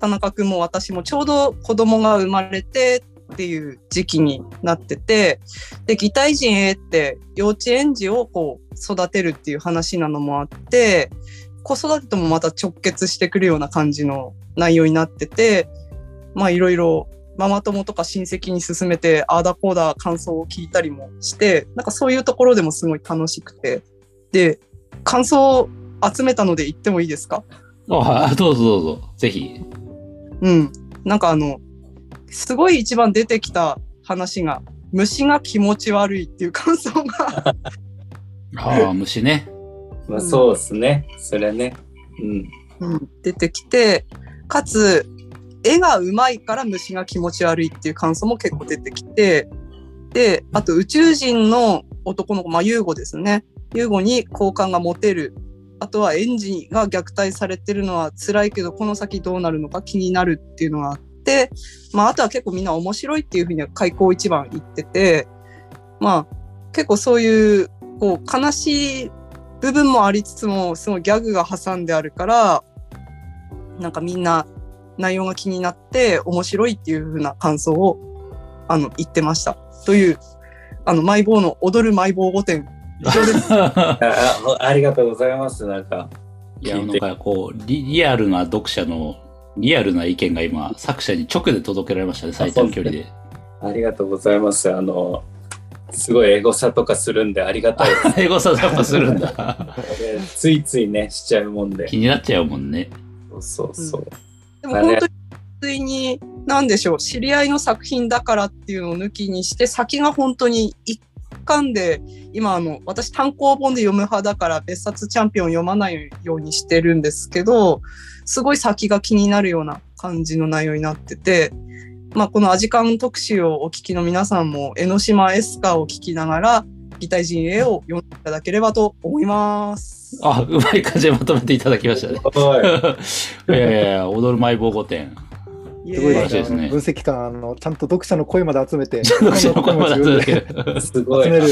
S2: 田中君も私もちょうど子供が生まれてっていう時期になってて、で、擬態人 A って幼稚園児をこう育てるっていう話なのもあって、子育てともまた直結してくるような感じの内容になってて、まあいろいろママ友とか親戚に勧めて、ああだこうだ感想を聞いたりもして、なんかそういうところでもすごい楽しくて。で、感想を集めたので言ってもいいですか？
S1: あどうぞどうぞ。ぜひ。
S2: うん。なんかあの、すごい一番出てきた話が、虫が気持ち悪いっていう感想が、
S1: ああ、虫ね。
S4: まあそうですね。それね。うん。
S2: うん出てきて、かつ、絵がうまいから虫が気持ち悪いっていう感想も結構出てきて、で、あと宇宙人の男の子、まあ、ユーゴですね。ユーゴに好感が持てる。あとは園児が虐待されてるのは辛いけど、この先どうなるのか気になるっていうのがあって、まあ、あとは結構みんな面白いっていうふうには開口一番言ってて、まあ、結構そういう、こう、悲しい部分もありつつも、すごいギャグが挟んであるから、なんかみんな内容が気になって面白いっていう風な感想をあの言ってました。という、あの、マイボーの踊るマイボー御殿。
S4: ああありがとうございます。なんか、
S1: いや、
S4: 聞いて
S1: なんかこうリ、リアルな読者のリアルな意見が今、作者に直で届けられましたね、最短距離で。
S4: ありがとうございます。あの、すごいエゴサとかするんでありがたいです。
S1: 英語さやっぱするんだ。
S4: 俺 ついついね、しちゃうもんで。
S1: 気になっちゃうもんね。
S4: そうそうそう。
S2: でも本当に、普通に、なんでしょう、知り合いの作品だからっていうのを抜きにして、先が本当に一巻で、今あの、私単行本で読む派だから別冊チャンピオン読まないようにしてるんですけど、すごい先が気になるような感じの内容になってて、まあこのアジカン特集をお聞きの皆さんも江ノ島エスカーを聞きながら、擬態陣営を読んでいただければと思います。
S1: あ、うまい感じでまとめていただきましたね。
S4: はい
S1: やいやいや、踊るマイボー御殿。
S3: すごい
S1: ですね
S3: 分析官あの、ちゃんと読者の声まで集めて、
S1: 読者の声まで集めて
S3: 集
S4: すごい
S3: め。る。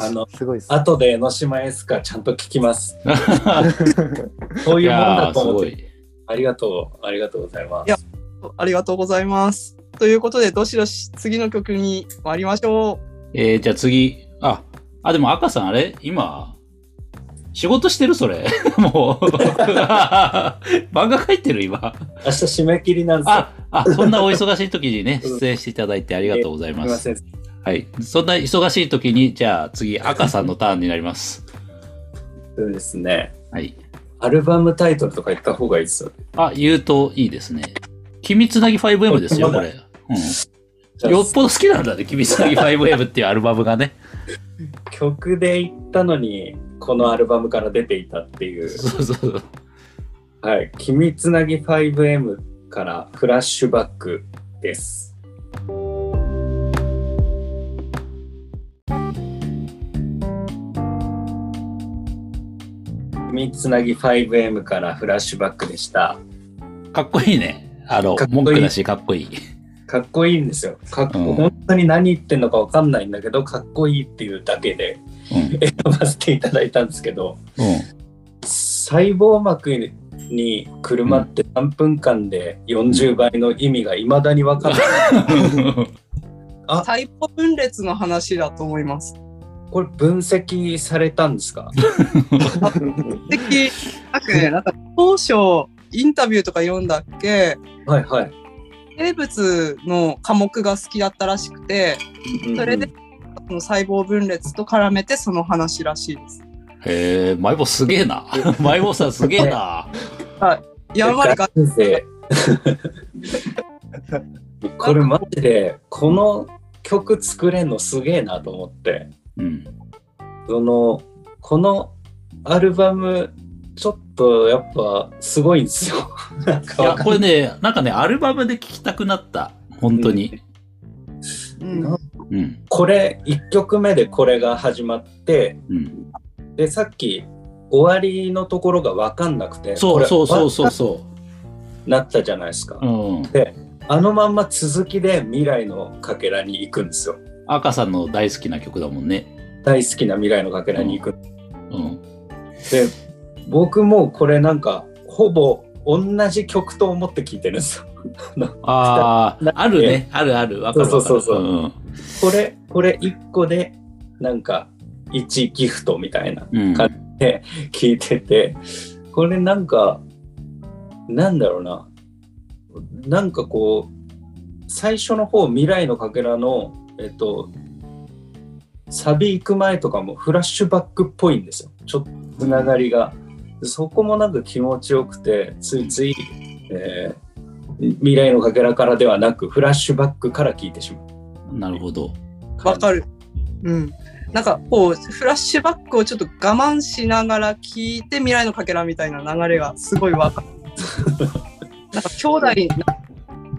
S4: あの
S3: すごいです。
S4: 後で江ノ島エスカちゃんと聞きます。そう
S1: い
S4: いうもん
S1: やー、
S4: だと思って。
S1: すごい。
S4: ありがとう。ありがとうございま
S2: いや
S4: す。
S2: ありがとうございます。ということで、どしどし次の曲に参りましょ
S1: えー、じゃあ次。あ、あ、でも赤さんあれ？今、仕事してるそれ。もう。漫画描いてる今。
S4: 明日締め切りなんですよ。
S1: あ、あ、そんなお忙しい時にね、出演していただいてありがとうございます。
S4: すみません。
S1: はい。そんな忙しい時に、じゃあ次、赤さんのターンになります。
S4: そうですね。
S1: はい。
S4: アルバムタイトルとか言った方がいいですよ。
S1: あ、言うといいですね。君つなぎ 5M ですよ、これ。うん。よっぽど好きなんだね、君つなぎ 5M っていうアルバムがね。
S4: 曲で言ったのに、このアルバムから出ていたっていう。
S1: そうそう。
S4: はい。君つなぎ 5M からフラッシュバックです。君つなぎ 5M からフラッシュバックでした。
S1: かっこいいね。あの
S4: いい、
S1: 文句だし、かっこいい。
S4: かっこいいんですよ。かっこ、
S1: うん
S4: 本当に何言ってんのかわかんないんだけど、かっこいいっていうだけで
S1: うん。
S4: 選ばせていただいたんですけど、
S1: うん。
S4: 細胞膜に車って3分間で40倍の意味がいまだに分かんない。
S2: う。
S4: あ
S2: 細胞分裂の話だと思います。
S4: これ分析されたんですか？
S2: 的なんかね、なんか当初インタビューとか読んだっけ、
S4: はいはい。
S2: 生物の科目が好きだったらしくて、それでその細胞分裂と絡めてその話らしいです。
S1: へえ、マイボすげえな。マイボさんすげえな。
S2: やんわりが
S4: 先生。これマジで、この曲作れんのすげえなと思って。
S1: うん。
S4: そのこのアルバムちょっとやっぱすごいんですよ。
S1: いや、これね、なんかね、アルバムで聴きたくなった。本当に。
S2: うん
S1: うん。
S4: これ1曲目でこれが始まって
S1: うん。
S4: でさっき終わりのところが分かんなくて
S1: そうそうそう
S4: う
S1: そうそ
S4: なったじゃないですか。
S1: う。うん。
S4: あのまんま続きで未来のかけらに行くんですよ。
S1: 赤さんの大好きな曲だもんね。
S4: 大好きな未来のかけらに行く。
S1: うん。
S4: で僕もこれなんかほぼ同じ曲と思って聴いてるんですよ。
S1: ああ、あるね。あるある。わかるわかる。
S4: そうそうそう
S1: うん。
S4: これこれ1個でなんか1ギフトみたいな
S1: うん。
S4: か聞いててこれなんかなんだろうななんかこう最初の方未来のかけらのえっとサビ行く前とかもフラッシュバックっぽいんですよちょっとつながりがそこもなんか気持ちよくてついつい、えー未来のかけらからではなくフラッシュバックから聞いてしまう
S1: なるほど。
S2: わかる。うん。なんかこう、フラッシュバックをちょっと我慢しながら聞いて未来のかけらみたいな流れがすごいわかる。なんか兄弟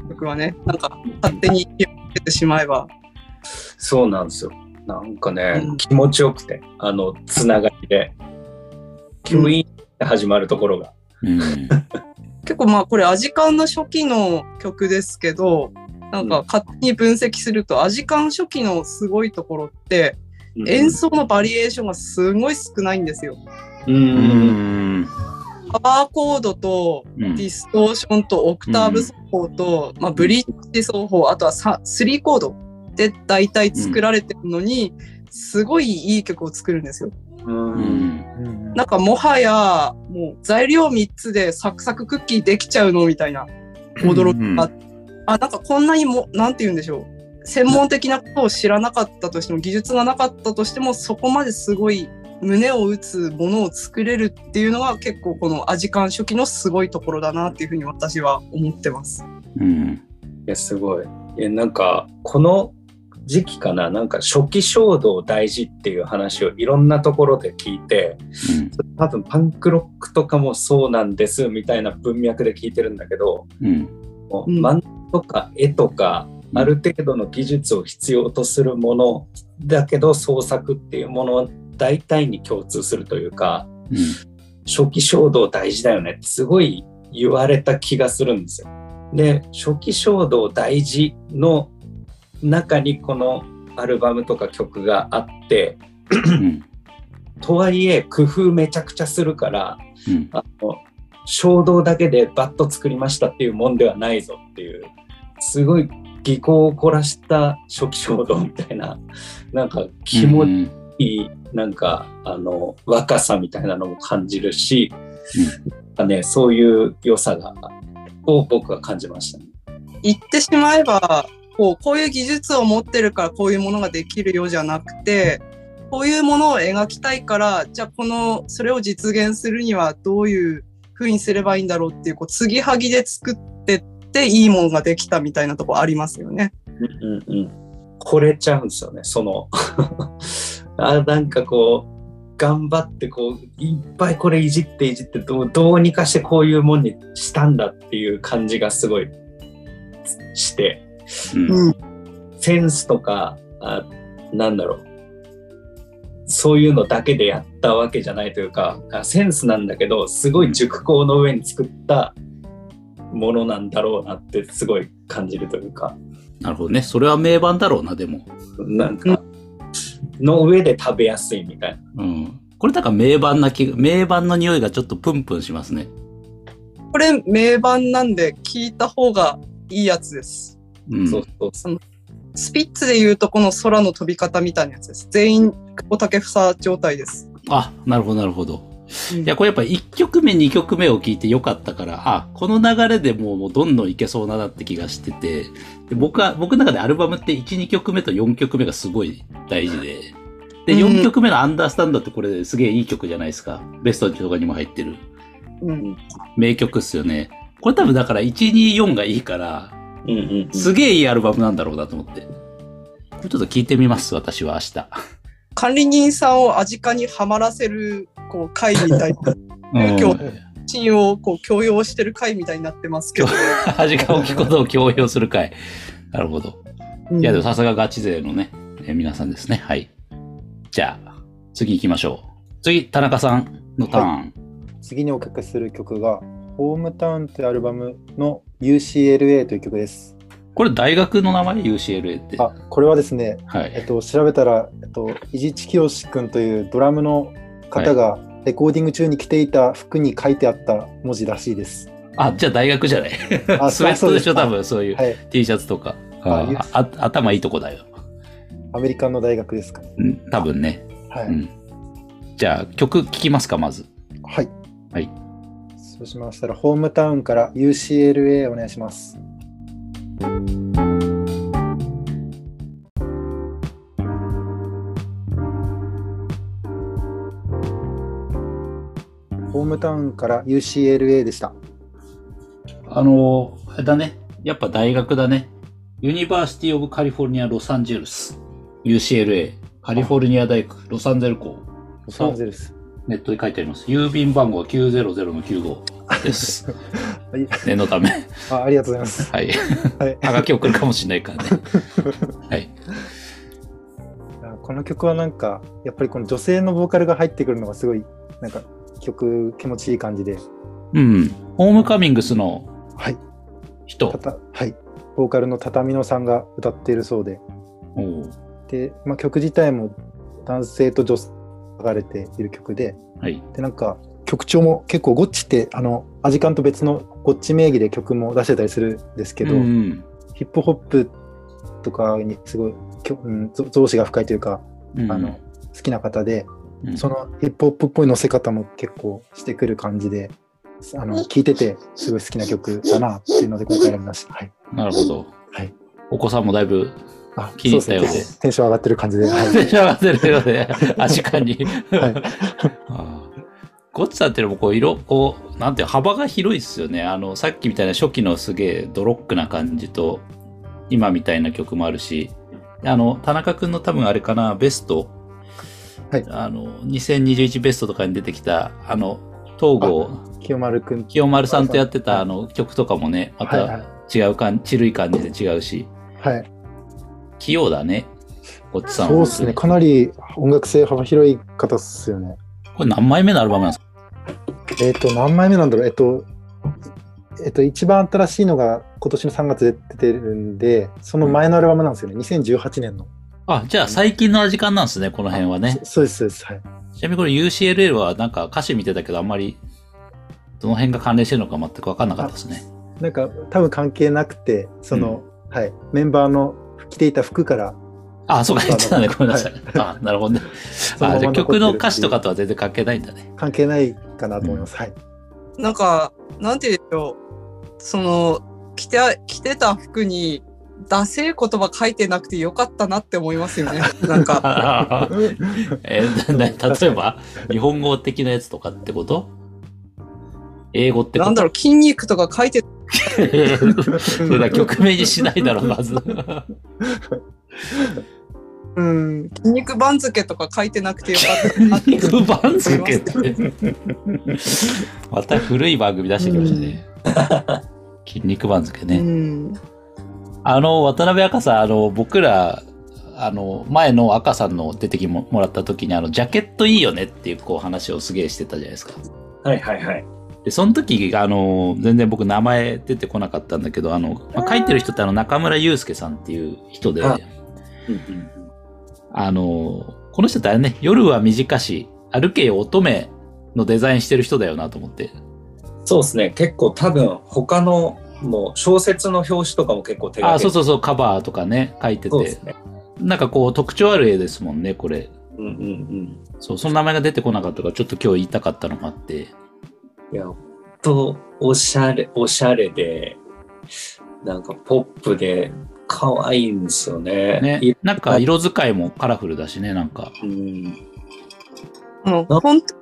S2: の曲はね、なんか勝手に引き受けてしまえば。
S4: そうなんですよ。なんかね、
S2: うん
S4: 気持ちよくて、あの、つながりで、キュイーンって始まるところが。
S1: うん。
S2: 結構まあこれアジカンの初期の曲ですけど、なんか勝手に分析すると、アジカン初期のすごいところって、演奏のバリエーションがすごい少ないんですよ。
S4: う。
S1: うんん。
S2: パワーコードと
S1: うん
S2: ディストーションとオクターブ奏法と、まあ、ブリッジ奏法、あとはさ3コードで大体作られてるのに、すごいいい曲を作るんですよ。
S4: う。
S1: うんん。
S3: うん
S2: なんかもはやもう材料3つでサクサククッキーできちゃうのみたいな驚きがあってあなんかこんなにもなんて言うんでしょう専門的なことを知らなかったとしても技術がなかったとしてもそこまですごい胸を打つものを作れるっていうのが結構このアジカン初期のすごいところだなっていうふうに私は思ってます。
S1: うん。
S4: いや、すごい。え、なんか、この時期かな、なんか初期衝動大事っていう話をいろんなところで聞いて、多分パンクロックとかもそうなんですみたいな文脈で聞いてるんだけど、
S1: うん。
S4: もう
S2: うん
S4: 漫画とか絵とかある程度の技術を必要とするものだけど創作っていうものは大体に共通するというか
S1: うん。
S4: 初期衝動大事だよねってすごい言われた気がするんですよ。で初期衝動大事の中にこのアルバムとか曲があって
S1: うん。
S4: とはいえ工夫めちゃくちゃするから
S1: うん。
S4: あの衝動だけでバッと作りましたっていうもんではないぞっていうすごい技巧を凝らした初期衝動みたいななんか気持ち
S1: うん
S4: いいなんかあの若さみたいなのも感じるし、なんかね、そういう良さがを僕は感じましたね。
S2: 言ってしまえばこうこういう技術を持ってるからこういうものができるようじゃなくてこういうものを描きたいからじゃあこのそれを実現するにはどういうふうにすればいいんだろうっていうこう継ぎはぎで作ってっていいものができたみたいなとこありますよね。
S4: うんうんうん。惚れちゃうんですよね、そのあなんかこう頑張ってこういっぱいこれいじっていじってどうどうにかしてこういうもんにしたんだっていう感じがすごいして。
S1: うん。
S2: うん
S4: センスとか、あなんだろう。そういうのだけでやったわけじゃないというか、あセンスなんだけど、すごい熟考の上に作ったものなんだろうなってすごい感じるというか、
S1: なるほどね。それは名盤だろうな、でも。
S4: なんか、の上で食べやすいみたいな。
S1: うん。これだから名盤な気が、名盤の匂いがちょっとプンプンしますね。
S2: これ名盤なんで聞いた方がいいやつです。
S1: うん。
S4: そうそうそう。
S2: スピッツで言うとこの空の飛び方みたいなやつです。全員久保建英状態です。
S1: あ、なるほど、なるほど。
S2: うん
S1: いや、これやっぱ1曲目、2曲目を聞いてよかったから、あ、この流れでもうもうどんどんいけそうだなって気がしてて、で僕は、僕の中でアルバムって1、2曲目と4曲目がすごい大事で、で、
S2: うん
S1: 4曲目のアンダースタンドってこれすげえいい曲じゃないですか。ベストとかにも入ってる。
S2: うん
S1: 名曲っすよね。これ多分だから1、2、4がいいから、
S4: うんうんうん。
S1: すげえいいアルバムなんだろうなと思って。これちょっと聞いてみます、私は明日。
S2: 管理人さんをアジカにはまらせるこう会みたいな
S1: うん
S2: 今日シーンをこう強要してる会みたいになってますけど。
S1: 恥が大きいことを強要する回。なるほど。いや、でもさすがガチ勢のね、えー皆さんですね。はい。じゃあ、次行きましょう。次、田中さんのターン。
S3: 次におかけする曲が、ホームタウンというアルバムの UCLA という曲です。
S1: これ大学の名前 ?UCLA って。
S3: あ、これはですね、
S1: はい。
S3: えっと、調べたら、えっと、伊地知清君というドラムの方がレコーディング中に着ていた服に書いてあった文字らしいです。
S1: あ、じゃあ大学じゃない。
S3: あ
S1: スウェットでしょ、多分、そういう
S3: はい。
S1: T シャツとか。
S3: あ
S1: ああ頭いいとこだよ。
S3: アメリカの大学ですかね。
S1: うん、多分ね。
S3: はい。
S1: うん。じゃあ、曲聴きますか、まず。
S3: はい。
S1: はい。
S3: そうしましたら、ホームタウンから UCLA お願いします。ホームタウンから UCLA でした。
S1: あの、あれだね。やっぱ大学だね。ユニバーシティ・オブ・カリフォルニア・ロサンゼルス。UCLA。カリフォルニア大学、ロサンゼル校。
S3: ロサンゼルス。
S1: ネットに書いてあります。郵便番号は900-95です。
S3: は い
S1: 念のため。
S3: あありがとうございます。
S1: はい。
S3: はい、
S1: はがき送るかもしれないからね。はい。
S3: あこの曲はなんか、やっぱりこの女性のボーカルが入ってくるのがすごい、なんか曲気持ちいい感じで、
S1: うん。ホームカミングスの
S3: はい、
S1: 人
S3: た。たはい、ボーカルの畳野さんが歌っているそうで、で、まあ、曲自体も男性と女性が流れている曲で、
S1: はい。
S3: で、なんか曲調も結構ゴッチって、あの、アジカンと別のゴッチ名義で曲も出してたりするんですけど、
S1: うん
S3: ヒップホップとかにすごい、うん、ぞ増詞が深いというか、
S1: うん
S3: あの好きな方で、
S1: うん
S3: そのヒップホップっぽい乗せ方も結構してくる感じで、あの聴いててすごい好きな曲だなっていうので今回選びました。はい。
S1: なるほど。
S3: はい。
S1: お子さんもだいぶ
S3: あ
S1: 気に入ったようで
S3: テンション上がってる感じで。はい。
S1: テンション上がってるよね。足かに。
S3: はい
S1: ゴッツさんっていうのもこう色、こう、なんていうの幅が広いっすよね。あの、さっきみたいな初期のすげえドロックな感じと、今みたいな曲もあるし、あの、田中くんの多分あれかな、ベスト、
S3: はい
S1: あの、2021ベストとかに出てきた、あの、東郷
S3: 清丸くん。
S1: 清丸さんとやってたあの曲とかもね、ま
S3: はいは
S1: た違う感じ、ちるい感じで違うし、
S3: はい。
S1: 器用だね。こっちさんは
S3: そうですね。かなり音楽性幅広い方っすよね。
S1: これ何枚目のアルバムなんですか？
S3: えっ、と、何枚目なんだろう。えっ、と、えっ、と、一番新しいのが今年の3月で出てるんで、その前のアルバムなんですよね。2018年の。
S1: あ、じゃあ最近の時間なんですね、この辺はね。
S3: そそうです、そうです。はい。
S1: ちなみにこれ UCLL はなんか歌詞見てたけどあんまりどの辺が関連してるのか全く分かんなかったですね。
S3: なんか、多分関係なくて、その、はい。メンバーの着ていた服から、
S1: あ、そうか言ってたね。ごめんなさい。
S3: はい
S1: あ、なるほどね。曲の歌詞とかとは全然関係ないんだね。
S3: 関係ないかなと思います。はい。
S2: なんか、なんて言うんでしょう。その、着て、着てた服に、ダセい言葉書いてなくてよかったなって思いますよね。なんか、
S1: えー例えば日本語的なやつとかってこと？英語って
S2: なんだろう、筋肉とか書いて、
S1: それだ曲名にしないだろう、まず。
S2: うん、筋肉番付とか書いてなくてよかったなって。
S1: 肉番付って？また古い番組出してきましたね。筋肉番付
S2: う
S1: ね。
S2: ん。
S1: あの、渡辺赤さん、あの、僕ら、あの、前の赤さんの出てきももらった時に、あの、ジャケットいいよねっていう、こう、話をすげえしてたじゃないですか。
S4: はいはいはい。
S1: で、その時、あの、全然僕名前出てこなかったんだけど、あの、まあ書いてる人ってあの、中村祐介さんっていう人で、
S4: あ
S1: あ
S4: うんうん
S1: の、この人ってあれね、夜は短し、歩けよ乙女のデザインしてる人だよなと思って。
S4: そうですね。結構多分他のもう小説の表紙とかも結構手が
S1: あ、そうそうそう、カバーとかね、書いてて。
S4: ね。
S1: なんかこう、特徴ある絵ですもんね、これ。
S4: うんうんうん。
S1: そう、その名前が出てこなかったから、ちょっと今日言いたかったのがあって。
S4: いや、ほんと、おしゃれ、おしゃれで、なんかポップで、可愛いんですよね。
S1: ね
S4: い。
S1: なんか色使いもカラフルだしね、なんか。
S4: うん、
S2: もう、本当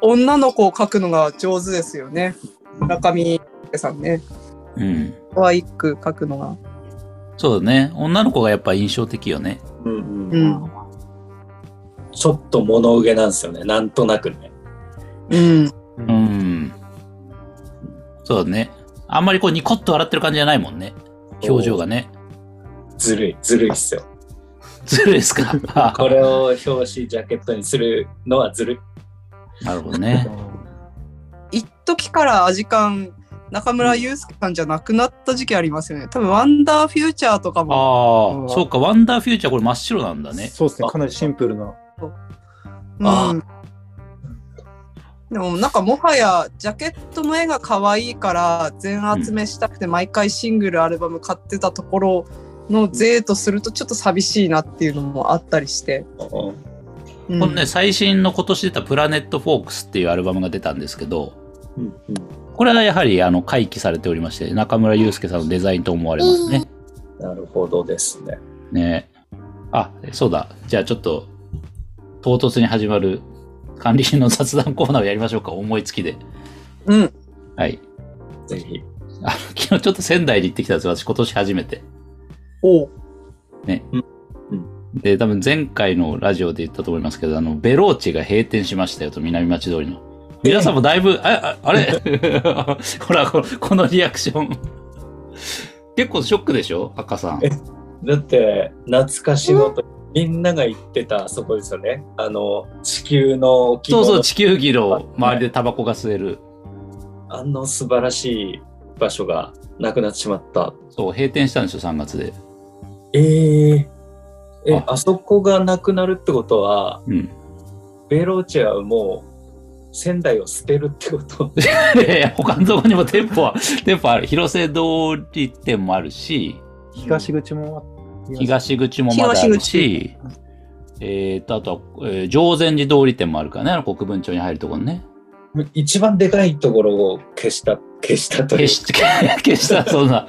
S2: 女の子を描くのが上手ですよね。村上さんね。
S1: うん。
S2: 可愛く描くのが。
S1: そうだね。女の子がやっぱ印象的よね。
S4: うんうん
S2: うん。
S4: ちょっと物憂げなんですよね。なんとなくね。
S2: うん。
S1: うん。そうだね。あんまりこうニコッと笑ってる感じじゃないもんね。表情がね。
S4: ずるい、ずるいっすよ。
S1: ずるいですか？
S4: これを表紙、ジャケットにするのはずるい。
S1: なるほどね。
S2: 一時からアジカン、中村祐介さんじゃなくなった時期ありますよね。多分、ワンダーフューチャーとかも。
S1: ああ、そうか。ワンダーフューチャーこれ真っ白なんだね。
S3: そうですね。かなりシンプルな。
S4: あ
S2: うん。でもなんかもはやジャケットの絵が可愛いから全集めしたくて毎回シングルアルバム買ってたところの税とするとちょっと寂しいなっていうのもあったりして。
S4: うん
S2: うん
S1: このね、最新の今年出たプラネットフォークスっていうアルバムが出たんですけど、
S4: うん
S1: これはやはりあの回帰されておりまして、中村祐介さんのデザインと思われますね。
S4: なるほどですね。
S1: ねあ、そうだ。じゃあちょっと、唐突に始まる管理人の雑談コーナーをやりましょうか。思いつきで。
S2: うん。
S1: はい。
S4: ぜひ。
S1: あの昨日ちょっと仙台に行ってきたんです私今年初めて。
S2: おう
S1: で、多分前回のラジオで言ったと思いますけど、あの、ベローチが閉店しましたよと、南町通りの。皆さんもだいぶ、あ、ああれ？ほらこ、このリアクション。結構ショックでしょ赤さん。
S4: えだって、懐かしのと、みんなが行ってたあそこですよね。あの、地球の
S1: そうそう、地球儀の周りでタバコが吸える。
S4: あの素晴らしい場所がなくなってしまった。
S1: そう、閉店したんですよ、3月で。
S4: えええ
S1: あ
S4: あそこがなくなるってことは、
S1: うん。
S4: ベローチェはもう仙台を捨てるってこと？
S1: いやいや他のとこにも店舗は、店舗ある。広瀬通り店もあるし、
S3: 東口もあります
S1: 東口もまだあるし、えーと、あとは、えー常禅寺通り店もあるからね、国分町に入るところね。
S4: 一番でかいところを消した、消したという
S1: 消。し、消した、そんな、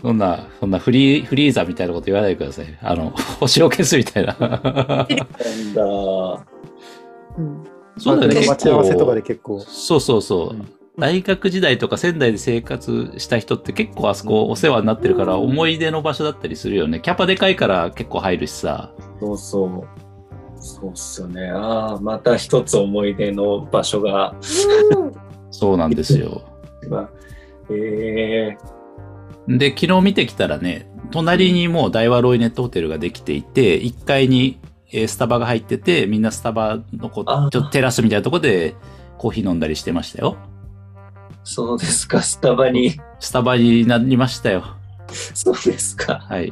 S1: そんな、そんなフリー、フリーザみたいなこと言わないでください。あの、星を消すみたいな。
S4: なんだ。
S2: うん
S1: そうだよね。結
S3: 待ち合わせとか
S1: 構
S3: で結構。
S1: そうそうそう。
S3: うん
S1: 大学時代とか仙台で生活した人って結構あそこお世話になってるから思い出の場所だったりするよね。キャパでかいから結構入るしさ。
S4: そうそう。そうっすよね。ああ、また一つ思い出の場所が。
S1: そうなんですよ。
S4: まあええ
S1: で、昨日見てきたらね、隣にもう大和ロイネットホテルができていて、1階にえースタバが入ってて、みんなスタバのこちょっとテラスみたいなとこでコーヒー飲んだりしてましたよ。
S4: そうですか、スタバに。
S1: スタバになりましたよ。
S4: そうですか。
S1: はい。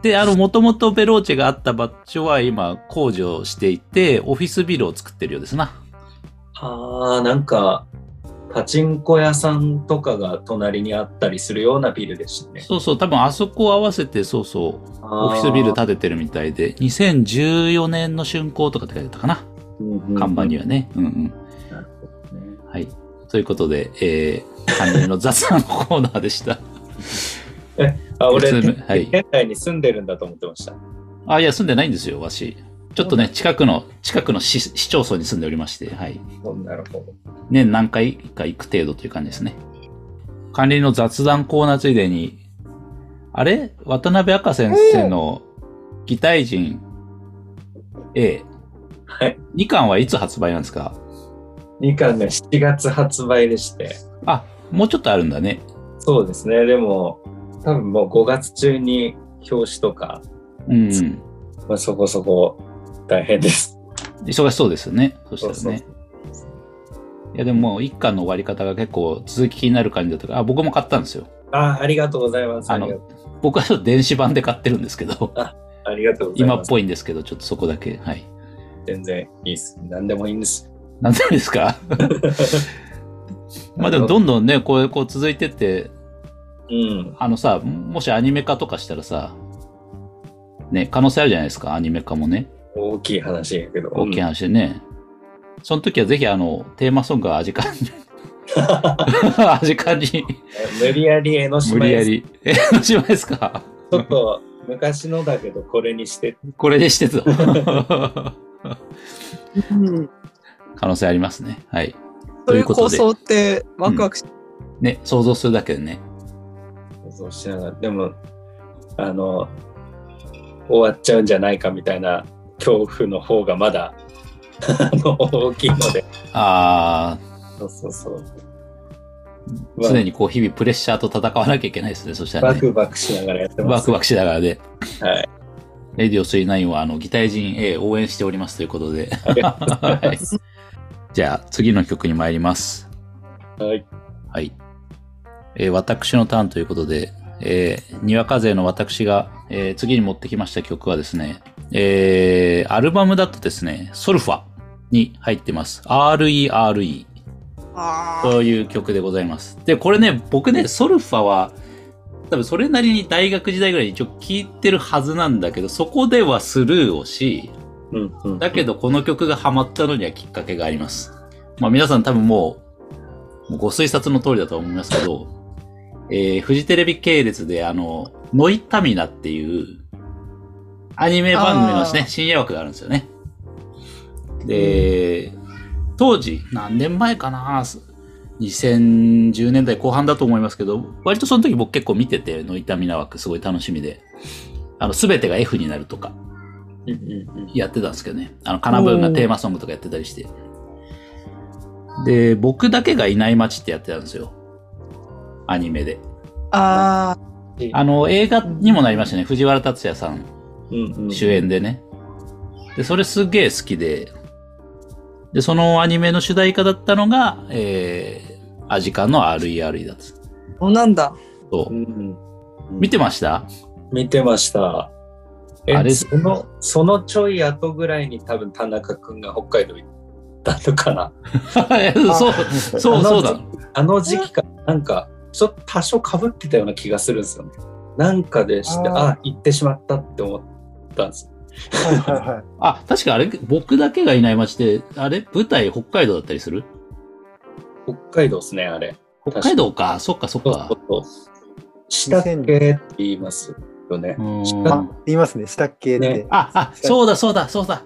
S1: で、あの、もともとベローチェがあった場所は今工事をしていて、オフィスビルを作ってるようですな。
S4: ああ、なんか、パチンコ屋さんとかが隣にあったりするようなビルでしたね。
S1: そうそう、多分あそこを合わせて、そうそう、オフィスビル建ててるみたいで、2014年の竣工とかって書いてあったかな。看板に
S4: は。
S1: はね。うんうん。ということで、えー、関連の雑談のコーナーでした。
S4: あ、俺、
S1: はい
S4: 県内に住んでるんだと思ってました。
S1: あ、いや、住んでないんですよ、わし。ちょっとね、近くの、近くの市市町村に住んでおりまして、はい。
S4: なるほど。
S1: 年何回か行く程度という感じですね。管理の雑談コーナーついでに、あれ？渡辺赤先生の擬態人？A。
S4: はい。
S1: 2巻はいつ発売なんですか？
S4: 2巻が7月発売でして。
S1: あ、もうちょっとあるんだね。
S4: そうですね。でも、多分もう5月中に表紙とか、
S1: うん。
S4: まあ、そこそこ大変です。
S1: 忙しそうですよね。そした
S4: そう
S1: らね。いや、でももう1巻の終わり方が結構続き気になる感じだったから、あ、僕も買ったんですよ。
S4: あありがとうございます。
S1: あの
S4: あ
S1: 僕はちょっと電子版で買ってるんですけど、
S4: ありがとうござい
S1: 今っ
S4: ます。
S1: ぽいんですけど、ちょっとそこだけ。はい。
S4: 全然いいです。何でもいいんです。
S1: なんでですか？まあでもどんどんね、こう、こう続いてって、
S4: うん。
S1: あのさ、もしアニメ化とかしたらさ、ね、可能性あるじゃないですか、アニメ化もね。
S4: 大きい話やけど。
S1: 大きい話でね。その時はぜひあの、テーマソングはアジカンに、アジカンに、
S4: 無理やり江ノ島へ
S1: 無理やり。え、どうしまいですか？
S4: ちょっと昔のだけどこれにして。
S1: これでしてた。
S2: うん。
S1: 可能性ありますね。はい。
S2: そういう構想ってワクワクし、
S1: ね、想像するだけでね。
S4: そうしながら。でも、あの、終わっちゃうんじゃないかみたいな恐怖の方がまだ 大きいので。
S1: あ
S4: そうそうそう。
S1: ー、常にこう日々プレッシャーと戦わなきゃいけないですね。そしたらね。
S4: バクバクしながらやってます。
S1: ワクワクしながらね。
S4: はい。
S1: レディオ39はあの、擬態人 A 応援しておりますということで。はい。じゃあ、次の曲に参ります。
S4: はい。
S1: はい。えー私のターンということで、えー、にわか勢の私が、えー次に持ってきました曲はですね、えーアルバムだとですね、ソルファに入ってます。RERE という曲でございます。で、これね、僕ね、ソルファは、多分それなりに大学時代ぐらいに一応聞いてるはずなんだけど、そこではスルーをし、
S4: うんうん、
S1: だけどこの曲がハマったのにはきっかけがあります。まあ皆さん多分もう、もうご推察の通りだと思いますけど、えー、フジテレビ系列であの、ノイタミナっていう、アニメ番組のですね深夜枠があるんですよね。で、当時、何年前かな2010年代後半だと思いますけど、割とその時僕結構見てて、ノイタミナ枠すごい楽しみで、あの、すべてが F になるとか、やってたんですけどね。あの、カナブーンがテーマソングとかやってたりして。で、僕だけがいない街ってやってたんですよ。アニメで。
S2: あ
S1: あの、映画にもなりましたね。藤原竜也さん
S4: うんうん
S1: 主演でね。で、それすげえ好きで。で、そのアニメの主題歌だったのが、えー、アジカンの RERE だった。
S2: ー、そうなんだ。
S1: そうう。
S4: ん
S1: 見てました？
S4: 見てました。え
S1: あれ
S4: その、そのちょい後ぐらいに多分田中くんが北海道行ったのかな？
S1: そう、そう、そうだ。
S4: あの時期か、なんか、ちょっと多少被ってたような気がするんですよね。なんかでして、
S3: あー
S4: あ行ってしまったって思ったんです。
S3: はいはいはい。
S1: あ、確かあれ、僕だけがいない街って、あれ舞台北海道だったりする？
S4: 北海道ですね、あれ。
S1: 北海道か。そっかそっ
S4: そう
S1: か。
S4: そうそう。下っけって言いますよね。
S3: あ、言いますね。下っけって。
S4: ね
S1: あ、あ、そうだそうだそうだ。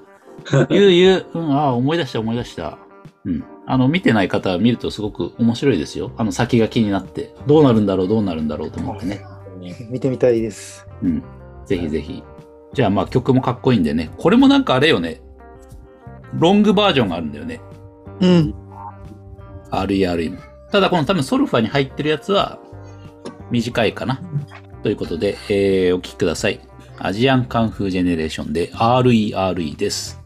S1: 言う言う。うん、あ、思い出した思い出した。うん。あの、見てない方は見るとすごく面白いですよ。あの先が気になって。どうなるんだろう、どうなるんだろうと思ってね。
S3: 見てみたいです。
S1: うん。ぜひぜひ。じゃあまあ曲もかっこいいんでね。これもなんかあれよね。ロングバージョンがあるんだよね。
S2: うん。
S1: RERE も。ただこの多分ソルファに入ってるやつは短いかな。ということで、えーお聴きください。アジアンカンフージェネレーションで RERE です。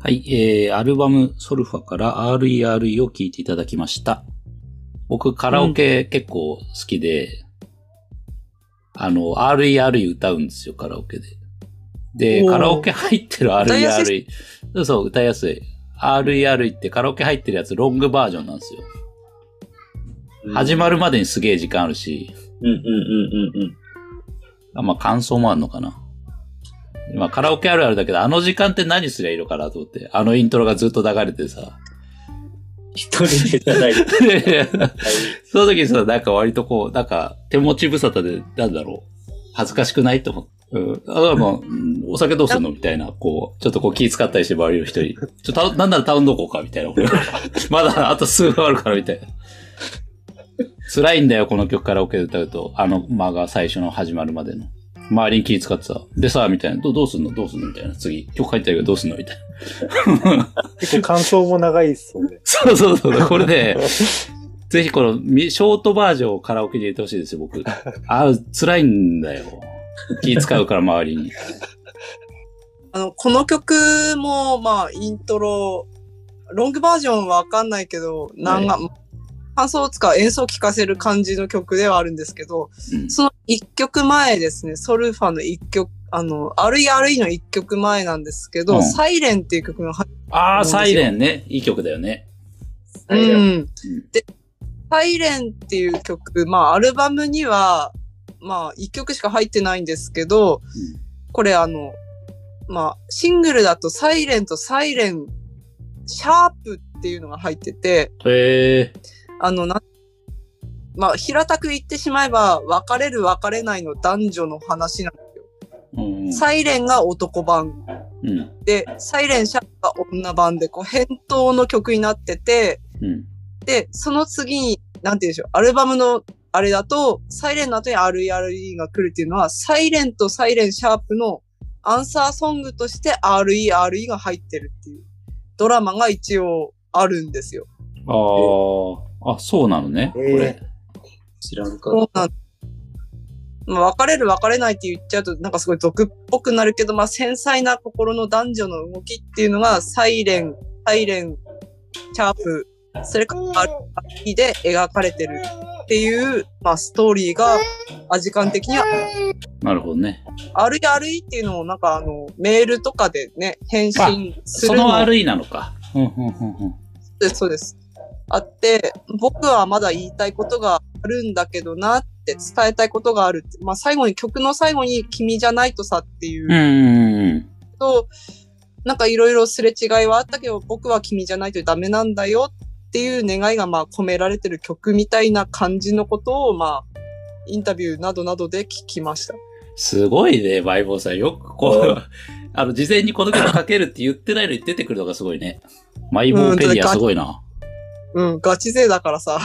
S1: はい、えー、アルバムソルファから RERE を聴いていただきました。僕、カラオケ結構好きで、あの、RERE 歌うんですよ、カラオケで。で、カラオケ入ってる RERE、そうそう、歌いやすい。RERE ってカラオケ入ってるやつロングバージョンなんですよ。始まるまでにすげえ時間あるし、
S4: うんうんうんうんうん。
S1: あまあ感想もあるのかな。まあカラオケあるあるだけど、あの時間って何すりゃいいのかなと思って、あのイントロがずっと流れてさ。
S4: 一人でじゃない。
S1: その時にさ、なんか割とこう、なんか手持ち無沙汰で、なんだろう、恥ずかしくないと思って。うん。あ、まあ、うんお酒どうすんのみたいな、こう、ちょっとこう気使ったりして周りの人に。ちょっとた、なんなら頼んどこうかみたいな。俺 はまだあと数分あるからみたいな。辛いんだよ、この曲カラオケで歌うと。あの間が最初の始まるまでの。周りに気使ってさ。でさ、みたいな。どうどうすんの？どうすんのみたいな。次、曲入ったけどどうすんのみたいな。
S3: 結構感想も長いですよね。
S1: そうそうそう。これで、ぜひこのみショートバージョンをカラオケで入れてほしいですよ、僕。あ、辛いんだよ。気使うから周りに。
S2: あの、この曲も、まあ、イントロ、ロングバージョンはわかんないけど、なんか、感想を使う演奏を聴かせる感じの曲ではあるんですけど、
S1: うん
S2: その一曲前ですね、ソルファの一曲、あの、RERE の一曲前なんですけど、
S1: うん
S2: サイレンっていう曲が入っ
S1: ああ、サイレンね。いい曲だよね。
S2: て、うん。で、サイレンっていう曲、まあ、アルバムには、まあ、一曲しか入ってないんですけど、これあの、まあ、シングルだとサイレンとサイレン、シャープっていうのが入ってて、
S1: へえ
S2: あの、な、まあ、平たく言ってしまえば、別れる別れないの男女の話なんですよ。
S1: うん。
S2: サイレンが男版
S1: うん。
S2: で、サイレンシャープが女版で、こう、返答の曲になってて、
S1: うん。
S2: で、その次に、なんて言うんでしょう、アルバムのあれだと、サイレンの後に RERE が来るっていうのは、サイレンとサイレンシャープのアンサーソングとして RERE が入ってるっていうドラマが一応あるんですよ。
S1: ああ、あ、そうなのね。こ
S3: えー
S1: れ。
S4: 知らんかっ
S2: そうなんまあ、別れる別れないって言っちゃうとなんかすごい毒っぽくなるけど、まあ、繊細な心の男女の動きっていうのがサイレン、サイレン、シャープ、それから RE で描かれてるっていう、まあ、ストーリーが、アジカン的には、
S1: なるほどね。
S2: RE っていうのをなんかあの、メールとかでね、返信するの
S1: その RE なのか。うん、うん、うん、うん。
S2: そうです、そうです。あって、僕はまだ言いたいことがあるんだけどなって伝えたいことがあるって。まあ最後に、曲の最後に君じゃないとさっていう
S1: うん、うん、うん。
S2: と、なんかいろいろすれ違いはあったけど、僕は君じゃないとダメなんだよっていう願いがまあ込められてる曲みたいな感じのことをまあ、インタビューなどなどで聞きました。
S1: すごいね、バイボーさん。よくこう、あの、事前にこの曲かけるって言ってないのに出てくるのがすごいね。マイボーペディアすごいな。
S2: うん、ガチ勢だからさ。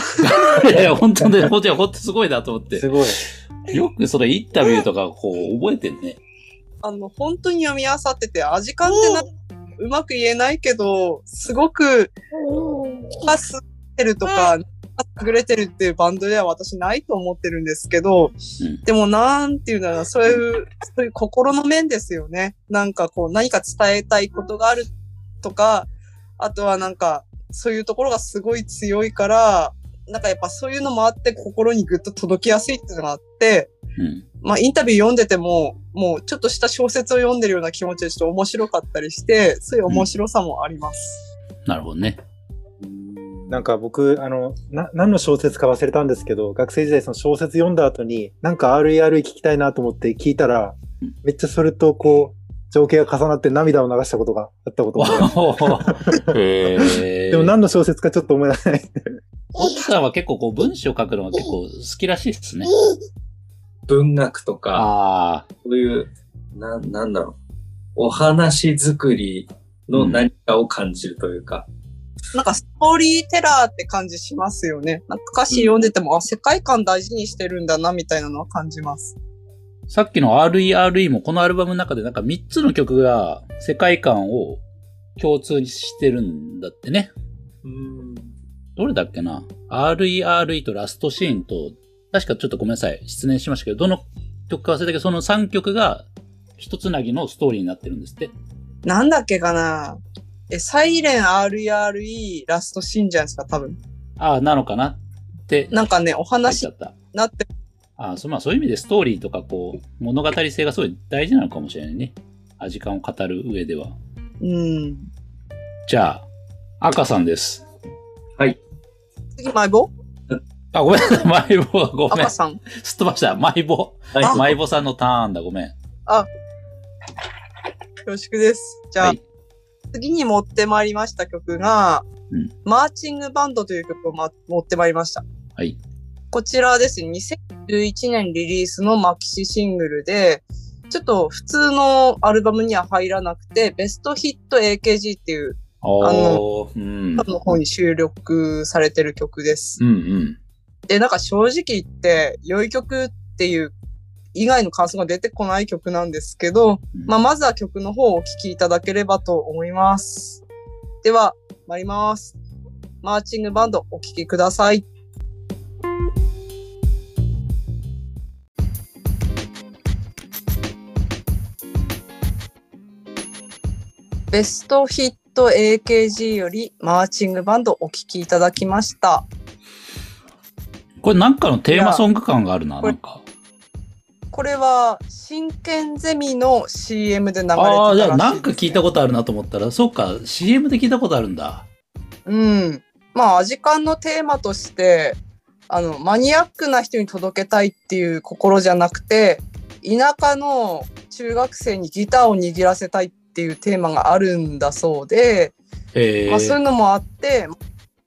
S1: い やいや、本当ね、本当に本当すごいなと思って
S3: す。ごい。
S1: よくそれインタビューとかこう覚えてんね。
S2: あの、本当に読み漁ってて、味感ってな、うまく言えないけど、すごく、パスてるとか、優れてるっていうバンドでは私ないと思ってるんですけど、
S1: うん
S2: でもなんていうんだろうな、そういう、そういう心の面ですよね。なんかこう、何か伝えたいことがあるとか、あとはなんか、そういうところがすごい強いから、なんかやっぱそういうのもあって心にぐっと届きやすいっていうのがあって、
S1: うん。
S2: まあインタビュー読んでても、もうちょっとした小説を読んでるような気持ちでちょっと面白かったりして、そういう面白さもあります。
S1: なるほどね。
S3: なんか僕、あの、な、何の小説か忘れたんですけど、学生時代その小説読んだ後に、なんか RER 聞きたいなと思って聞いたら
S1: うん、
S3: めっちゃそれとこう、情景が重なって涙を流したことがあったことがある。
S1: へえ。
S3: でも何の小説かちょっと思い出せない。
S1: 奥さんは結構こう文章書くのが結構好きらしいですね。
S4: 文学とか、
S1: ああ。
S4: そういう、な、なんだろう。お話作りの何かを感じるというか。
S2: なんかストーリーテラーって感じしますよね。なんか歌詞読んでても、あ、世界観大事にしてるんだな、みたいなのは感じます。
S1: さっきの RERE もこのアルバムの中でなんか3つの曲が世界観を共通してるんだってね。
S4: うん。
S1: どれだっけな ?RERE とラストシーンと、確かちょっとごめんなさい。失念しましたけど、どの曲か忘れたけど、その3曲が一つなぎのストーリーになってるんですって。
S2: なんだっけかな？え、サイレン RERE ラストシーンじゃないですか、多分。
S1: ああ、なのかなって
S2: なんかね、お話に
S1: ちゃった。
S2: なって、
S1: ああ、そまあそういう意味でストーリーとかこう、物語性がすごい大事なのかもしれないね。味感を語る上では。
S2: うん。
S1: じゃあ、赤さんです。
S4: はい。
S2: 次、マイボ
S1: あ、ごめんなさい。マイボはごめん。
S2: 赤さん。
S1: すっ飛ばした。マイボ。
S4: はい。
S1: マイボさんのターンだ。ごめん。
S2: よろしくです。じゃあ、
S1: はい。
S2: 次に持ってまいりました曲が、
S1: うん
S2: マーチングバンドという曲を、ま、持ってまいりました。
S1: はい。
S2: こちらですね、2011年リリースのマキシシングルで、ちょっと普通のアルバムには入らなくて、ベストヒット AKG っていう
S1: おー、うん。
S2: の方に収録されてる曲です。
S1: うんうん。
S2: で、なんか正直言って、良い曲っていう以外の感想が出てこない曲なんですけど、まあ、まずは曲の方をお聴きいただければと思います。では、参ります。マーチングバンドお聴きください。ベストヒット AKG よりマーチングバンドお聴きいただきました。
S1: これなんかのテーマソング感があるな、なんか。
S2: これは真剣ゼミの CM で流れてたらしい
S1: ああ、じゃあ
S2: ですね
S1: なんか聞いたことあるなと思ったら、そっか、CM で聞いたことあるんだ。
S2: うん。まあ、アジカンのテーマとして、あの、マニアックな人に届けたいっていう心じゃなくて、田舎の中学生にギターを握らせたいっていうテーマがあるんだそうで、
S1: え
S2: まあ、そういう
S1: ー、
S2: のもあって、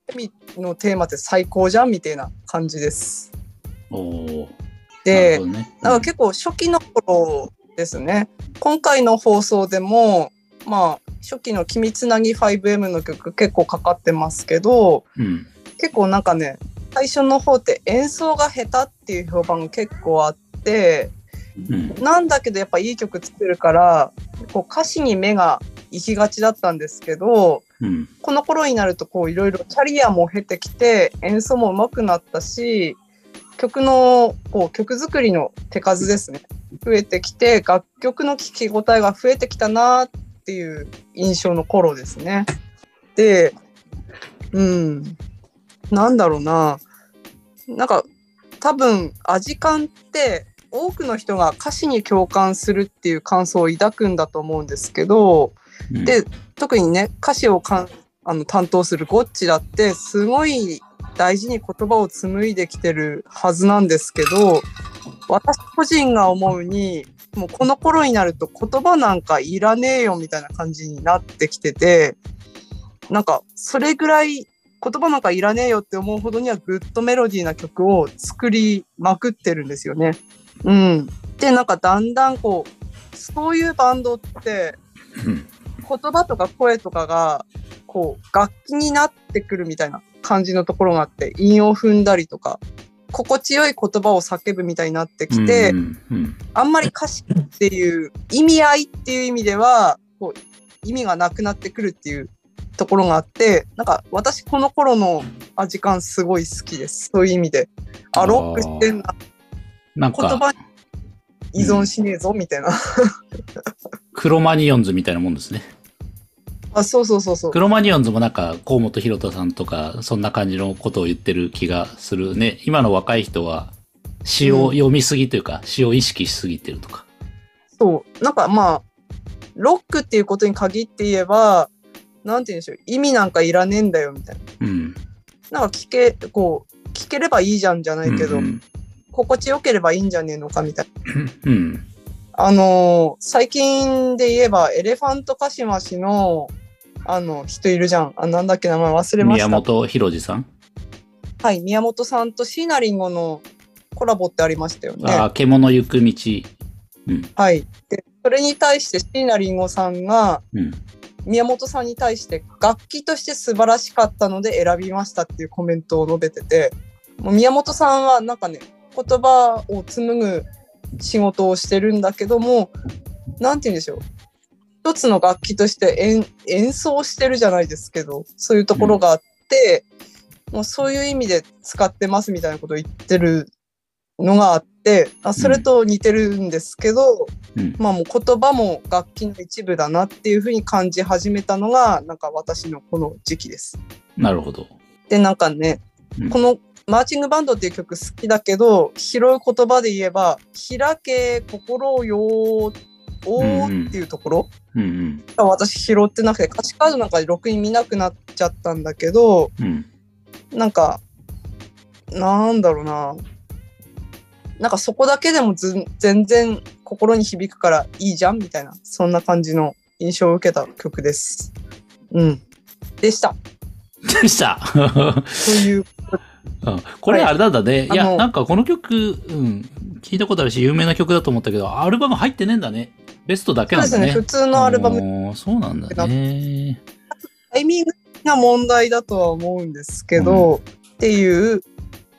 S2: ゼミのテーマって最高じゃんみたいな感じです。
S1: おー
S2: で
S1: ね。
S2: なんか結構初期の頃ですね。今回の放送でも、まあ、初期の君つなぎ 5M の曲結構かかってますけど、
S1: うん。
S2: 結構なんかね、最初の方って演奏が下手っていう評判が結構あって、
S1: うん。
S2: なんだけどやっぱいい曲作るから、こう歌詞に目が行きがちだったんですけど、
S1: うん。
S2: この頃になるとこういろいろキャリアも経てきて演奏も上手くなったし曲のこう曲作りの手数ですね。増えてきて楽曲の聴き応えが増えてきたなっていう印象の頃ですね。でうん。なんだろうな。なんか多分アジカンって多くの人が歌詞に共感するっていう感想を抱くんだと思うんですけど、
S1: うん。
S2: で特にね歌詞をかんあの担当するゴッチだってすごい大事に言葉を紡いできてるはずなんですけど私個人が思うにもうこの頃になると言葉なんかいらねえよみたいな感じになってきててなんかそれぐらい言葉なんかいらねえよって思うほどにはグッドメロディーな曲を作りまくってるんですよね。うん、でなんかだんだんこうそういうバンドって
S1: うん。
S2: 言葉とか声とかがこう楽器になってくるみたいな感じのところがあって韻を踏んだりとか心地よい言葉を叫ぶみたいになってきて、
S1: うんうん
S2: あんまり歌詞っていう意味合いっていう意味ではこう意味がなくなってくるっていうところがあってなんか私この頃のアジカンすごい好きです。そういう意味で。あロックしてんな。
S1: なんか、
S2: 言葉に依存しねえぞみたいな、
S1: クロマニオンズみたいなもんですね。
S2: あそうそうそうそう
S1: クロマニオンズもなんか、河本博人さんとか、そんな感じのことを言ってる気がするね。今の若い人は、詩を読みすぎというか、詩を意識しすぎてるとか。
S2: そう。なんかまあ、ロックっていうことに限って言えば、なんて言うんでしょう。意味なんかいらねえんだよ、みたい
S1: うん。
S2: な。なんか聞け、こう、聞ければいいじゃんじゃないけど、
S1: うん
S2: 心地よければいいんじゃねえのか、みたいな。
S1: うん。うん。
S2: あのー最近で言えば、エレファントカシマシの、あの、人いるじゃん。あ、なんだっけ、名前忘れました。
S1: 宮本浩次さん、
S2: はい、宮本さんと椎名林檎のコラボってありましたよね。
S1: ああ、獣行く道。うん。
S2: はい。で、それに対して椎名林檎さんが、
S1: うん。
S2: 宮本さんに対して楽器として素晴らしかったので選びましたっていうコメントを述べててもう宮本さんはなんかね言葉を紡ぐ仕事をしてるんだけどもなんて言うんでしょう一つの楽器として演演奏してるじゃないですけど、そういうところがあって、もうそういう意味で使ってますみたいなことを言ってるのがあって、あそれと似てるんですけど、
S1: うん。
S2: まあもう言葉も楽器の一部だなっていうふうに感じ始めたのが、なんか私のこの時期です。
S1: なるほど。
S2: で、なんかね、
S1: うん
S2: このマーチングバンドっていう曲好きだけど、広い言葉で言えば、開け、心をよー、おーっていうところ、
S1: うんうん。
S2: 私拾ってなくて、歌詞カードなんかでろくに見なくなっちゃったんだけど、
S1: うん。
S2: なんか、なんだろうな。なんかそこだけでもず全然心に響くからいいじゃんみたいな、そんな感じの印象を受けた曲です。うん。でした。
S1: でした。
S2: という、
S1: うんこれあれなんだね。いや、
S2: あの
S1: なんかこの曲、うん、聞いたことあるし、有名な曲だと思ったけど、アルバム入ってねえんだね。ベストだけ
S2: そうですね、
S1: なんだね。
S2: 普通のアルバム、
S1: そうなんだね。
S2: タイミングな問題だとは思うんですけど、っていう、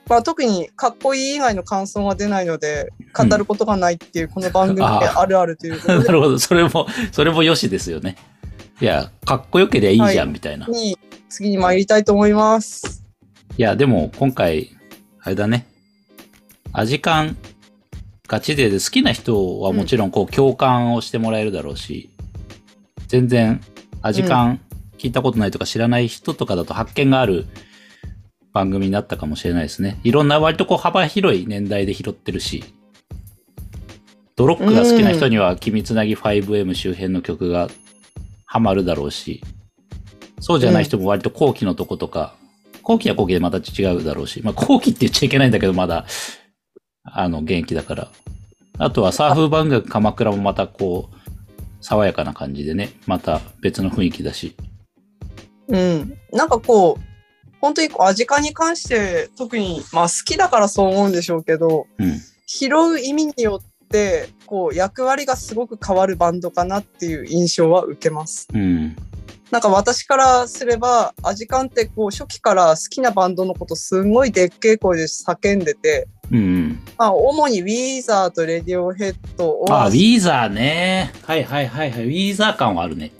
S2: まあ、特にかっこいい以外の感想が出ないので、語ることがないっていう、この番組であるあるということで、
S1: なるほど。それも、それもよしですよね。いや、かっこよけりゃいいじゃん、みたいな。
S2: 次に参りたいと思います。
S1: や、でも今回、あれだね。アジカン、ガチ勢で好きな人はもちろんこう共感をしてもらえるだろうし、全然アジカン聞いたことないとか知らない人とかだと発見がある番組になったかもしれないですね。いろんな割とこう幅広い年代で拾ってるし、ドロックが好きな人には、君つなぎ 5M 周辺の曲がハマるだろうし、そうじゃない人も割と後期のとことか、後期は後期でまた違うだろうし、まあ後期って言っちゃいけないんだけど、まだ、あの、現役だから。あとはサーフ番楽鎌倉もまたこう、爽やかな感じでね、また別の雰囲気だし。
S2: うん。なんかこう、本当にこう、アジカンに関して、特に、まあ好きだからそう思うんでしょうけど、
S1: うん。
S2: 拾う意味によって、こう、役割がすごく変わるバンドかなっていう印象は受けます。
S1: うん。
S2: なんか私からすれば、アジカンってこう、初期から好きなバンドのことすんごいでっけえ声で叫んでて、
S1: うんうん。
S2: まあ、主にウィーザーとレディオヘッド、オ
S1: あ、ウィーザーね。はいはいはいはい。ウィーザー感はあるね。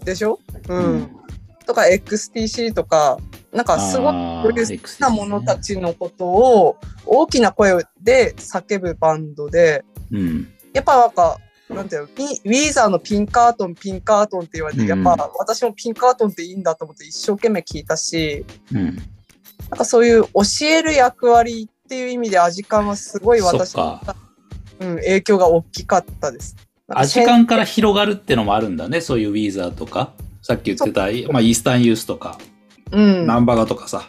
S2: スでしょ？うん。
S1: うん
S2: とか、XTC とか、なんかすごい
S1: あ
S2: こういう
S1: ー
S2: 好きな者たちのことを大きな声で叫ぶバンドで、
S1: うん。
S2: やっぱなんか、なんていうの、ウィーザーのピンカートン、ピンカートンって言われて、
S1: うん
S2: やっぱ私もピンカートンっていいんだと思って一生懸命聞いたし、
S1: うん。
S2: なんかそういう教える役割っていう意味でアジカンはすごい私の、うん、影響が大きかったです。なんか
S1: アジカンから広がるってのもあるんだね。そういうウィーザーとか。さっき言ってた、まあ、イースタンユースとか、
S2: うん、
S1: ナンバガとかさ、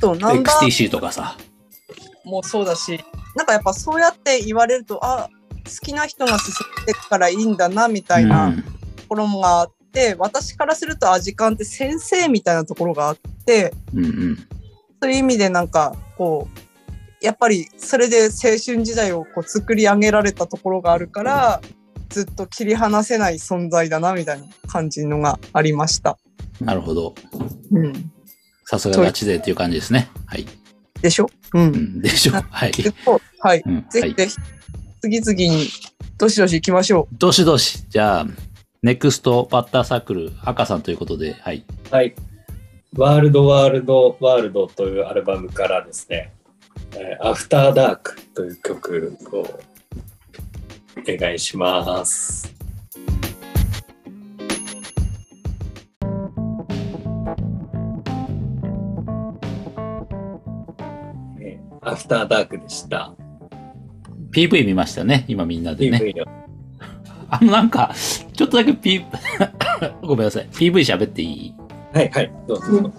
S2: そう、
S1: XTC とかさ。
S2: もそうだし、なんかやっぱそうやって言われると、あ、好きな人が進んでからいいんだな、みたいな
S1: うん
S2: ところがあって、私からするとアジカンって先生みたいなところがあって、
S1: うんうん。
S2: そういう意味でなんか、こう、やっぱりそれで青春時代をこう作り上げられたところがあるから、ずっと切り離せない存在だな、みたいな感じのがありました。
S1: なるほど。
S2: うん。
S1: さすがガチ勢っていう感じですね。はい。
S2: でしょ？う。
S1: うんん。でしょ？はい。
S2: はい。
S1: うん。はい。
S2: ぜひぜひ、次々に、どしどし行きましょ
S1: どしどし。じゃあ、ネクストバッターサークル、赤さんということで、はい。
S4: はい。ワールドワールドワールドというアルバムからですね、えーアフターダークという曲をお願いします。えーアフターダークでした。
S1: PV 見ましたね。今みんなでね。あの、なんか、ちょっとだけ P、ごめんなさい。PV 喋っていい？
S4: はいはい、どうぞ。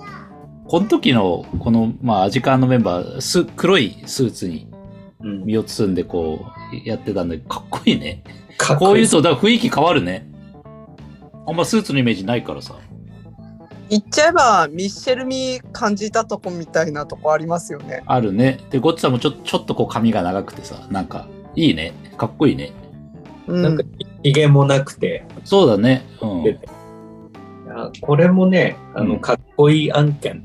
S1: この時の、この、まあ、アジカンのメンバー、す、黒いスーツに
S4: うん、
S1: 身を包んで、こう、やってたんで、かっこいいね。
S4: かっこいいう
S1: こういと、だから雰囲気変わるね。あんまスーツのイメージないからさ。
S2: う。言っちゃえば、ミッシェルミ感じたとこみたいなとこありますよね。
S1: あるね。で、ゴッツさんもちょ、ちょっとこう髪が長くてさ、なんか、いいね。かっこいいね。
S2: うん。
S4: なんか、ひげもなくて、
S1: そうだね。うん。
S4: これもね、あの、
S1: うん
S4: かっこいい案件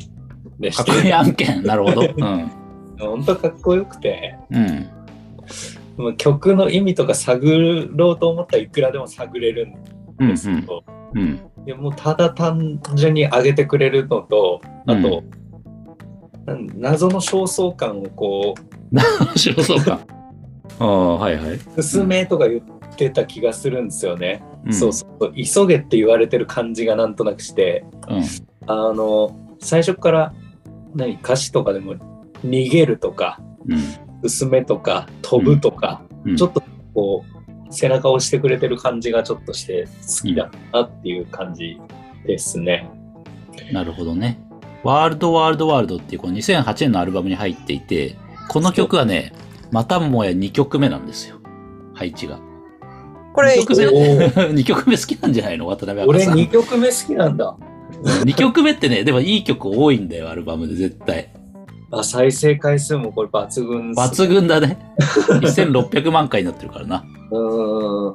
S4: でし
S1: かっこいい
S4: て、
S1: 案件。なるほど。うん。
S4: 本当かっこよくて、
S1: うん。
S4: もう曲の意味とか探ろうと思ったらいくらでも探れるんんですけど、
S1: うん。
S4: いやもうただ単純に上げてくれるのと、あと、なん謎の焦燥感をこう、
S1: 面白そうか。ああ、はいはい。
S4: 進めとか言ってた気がするんですよね。
S1: ん
S4: そうそう、急げって言われてる感じがなんとなくして、
S1: うん。
S4: あの、最初から何歌詞とかでも逃げるとか、
S1: うん。
S4: 進めとか、飛ぶとか、
S1: うん。
S4: ちょっとこう、背中を押してくれてる感じがちょっとして好きだなっていう感じですね。
S1: なるほどね。ワールドワールドワールドっていうこの2008年のアルバムに入っていて、この曲はね、またもや2曲目なんですよ。配置が。
S2: これ、
S1: 曲目
S4: おー
S1: 2曲目好きなんじゃないの？渡辺さん。
S4: 2曲目好きなんだ。
S1: 2曲目ってね、でもいい曲多いんだよ、アルバムで絶対。
S4: あ再生回数もこれ抜群
S1: 抜群だね。1600万回になってるからな。
S4: うーん。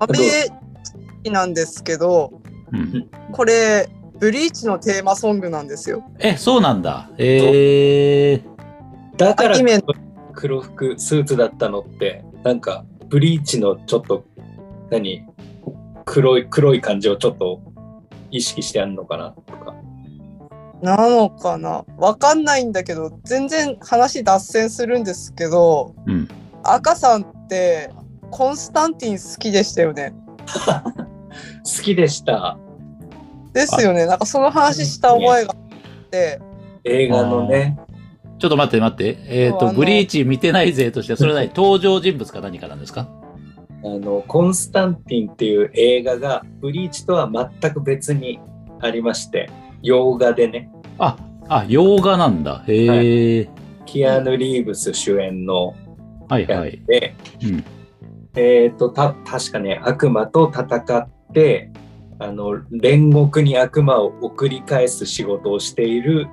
S2: あれ好きなんですけど、
S1: うん。
S2: これ、ブリーチのテーマソングなんですよ。
S1: え、そうなんだ。えー。
S4: だから黒服スーツだったのってなんかブリーチのちょっと何？黒い黒い感じをちょっと意識してやるのかなとか。
S2: なのかな？わかんないんだけど、全然話脱線するんですけど、
S1: うん。
S2: 赤さんって、コンスタンティン好きでしたよね。
S4: 好きでした。
S2: ですよね。なんかその話した覚えがあって、
S4: 映画のね。
S1: ちょっと待って待って。えっ、と、
S2: そうあの。
S1: ブリーチ見てない勢として、それは何？登場人物か何かなんですか？
S4: あのコンスタンティンっていう映画がブリーチとは全く別にありまして洋画でね
S1: あ、あ、洋画なんだ。へえ。
S4: キアヌ・リーブス主演のや
S1: はいはい。うん。
S4: えっ、とた確かね悪魔と戦ってあの煉獄に悪魔を送り返す仕事をしている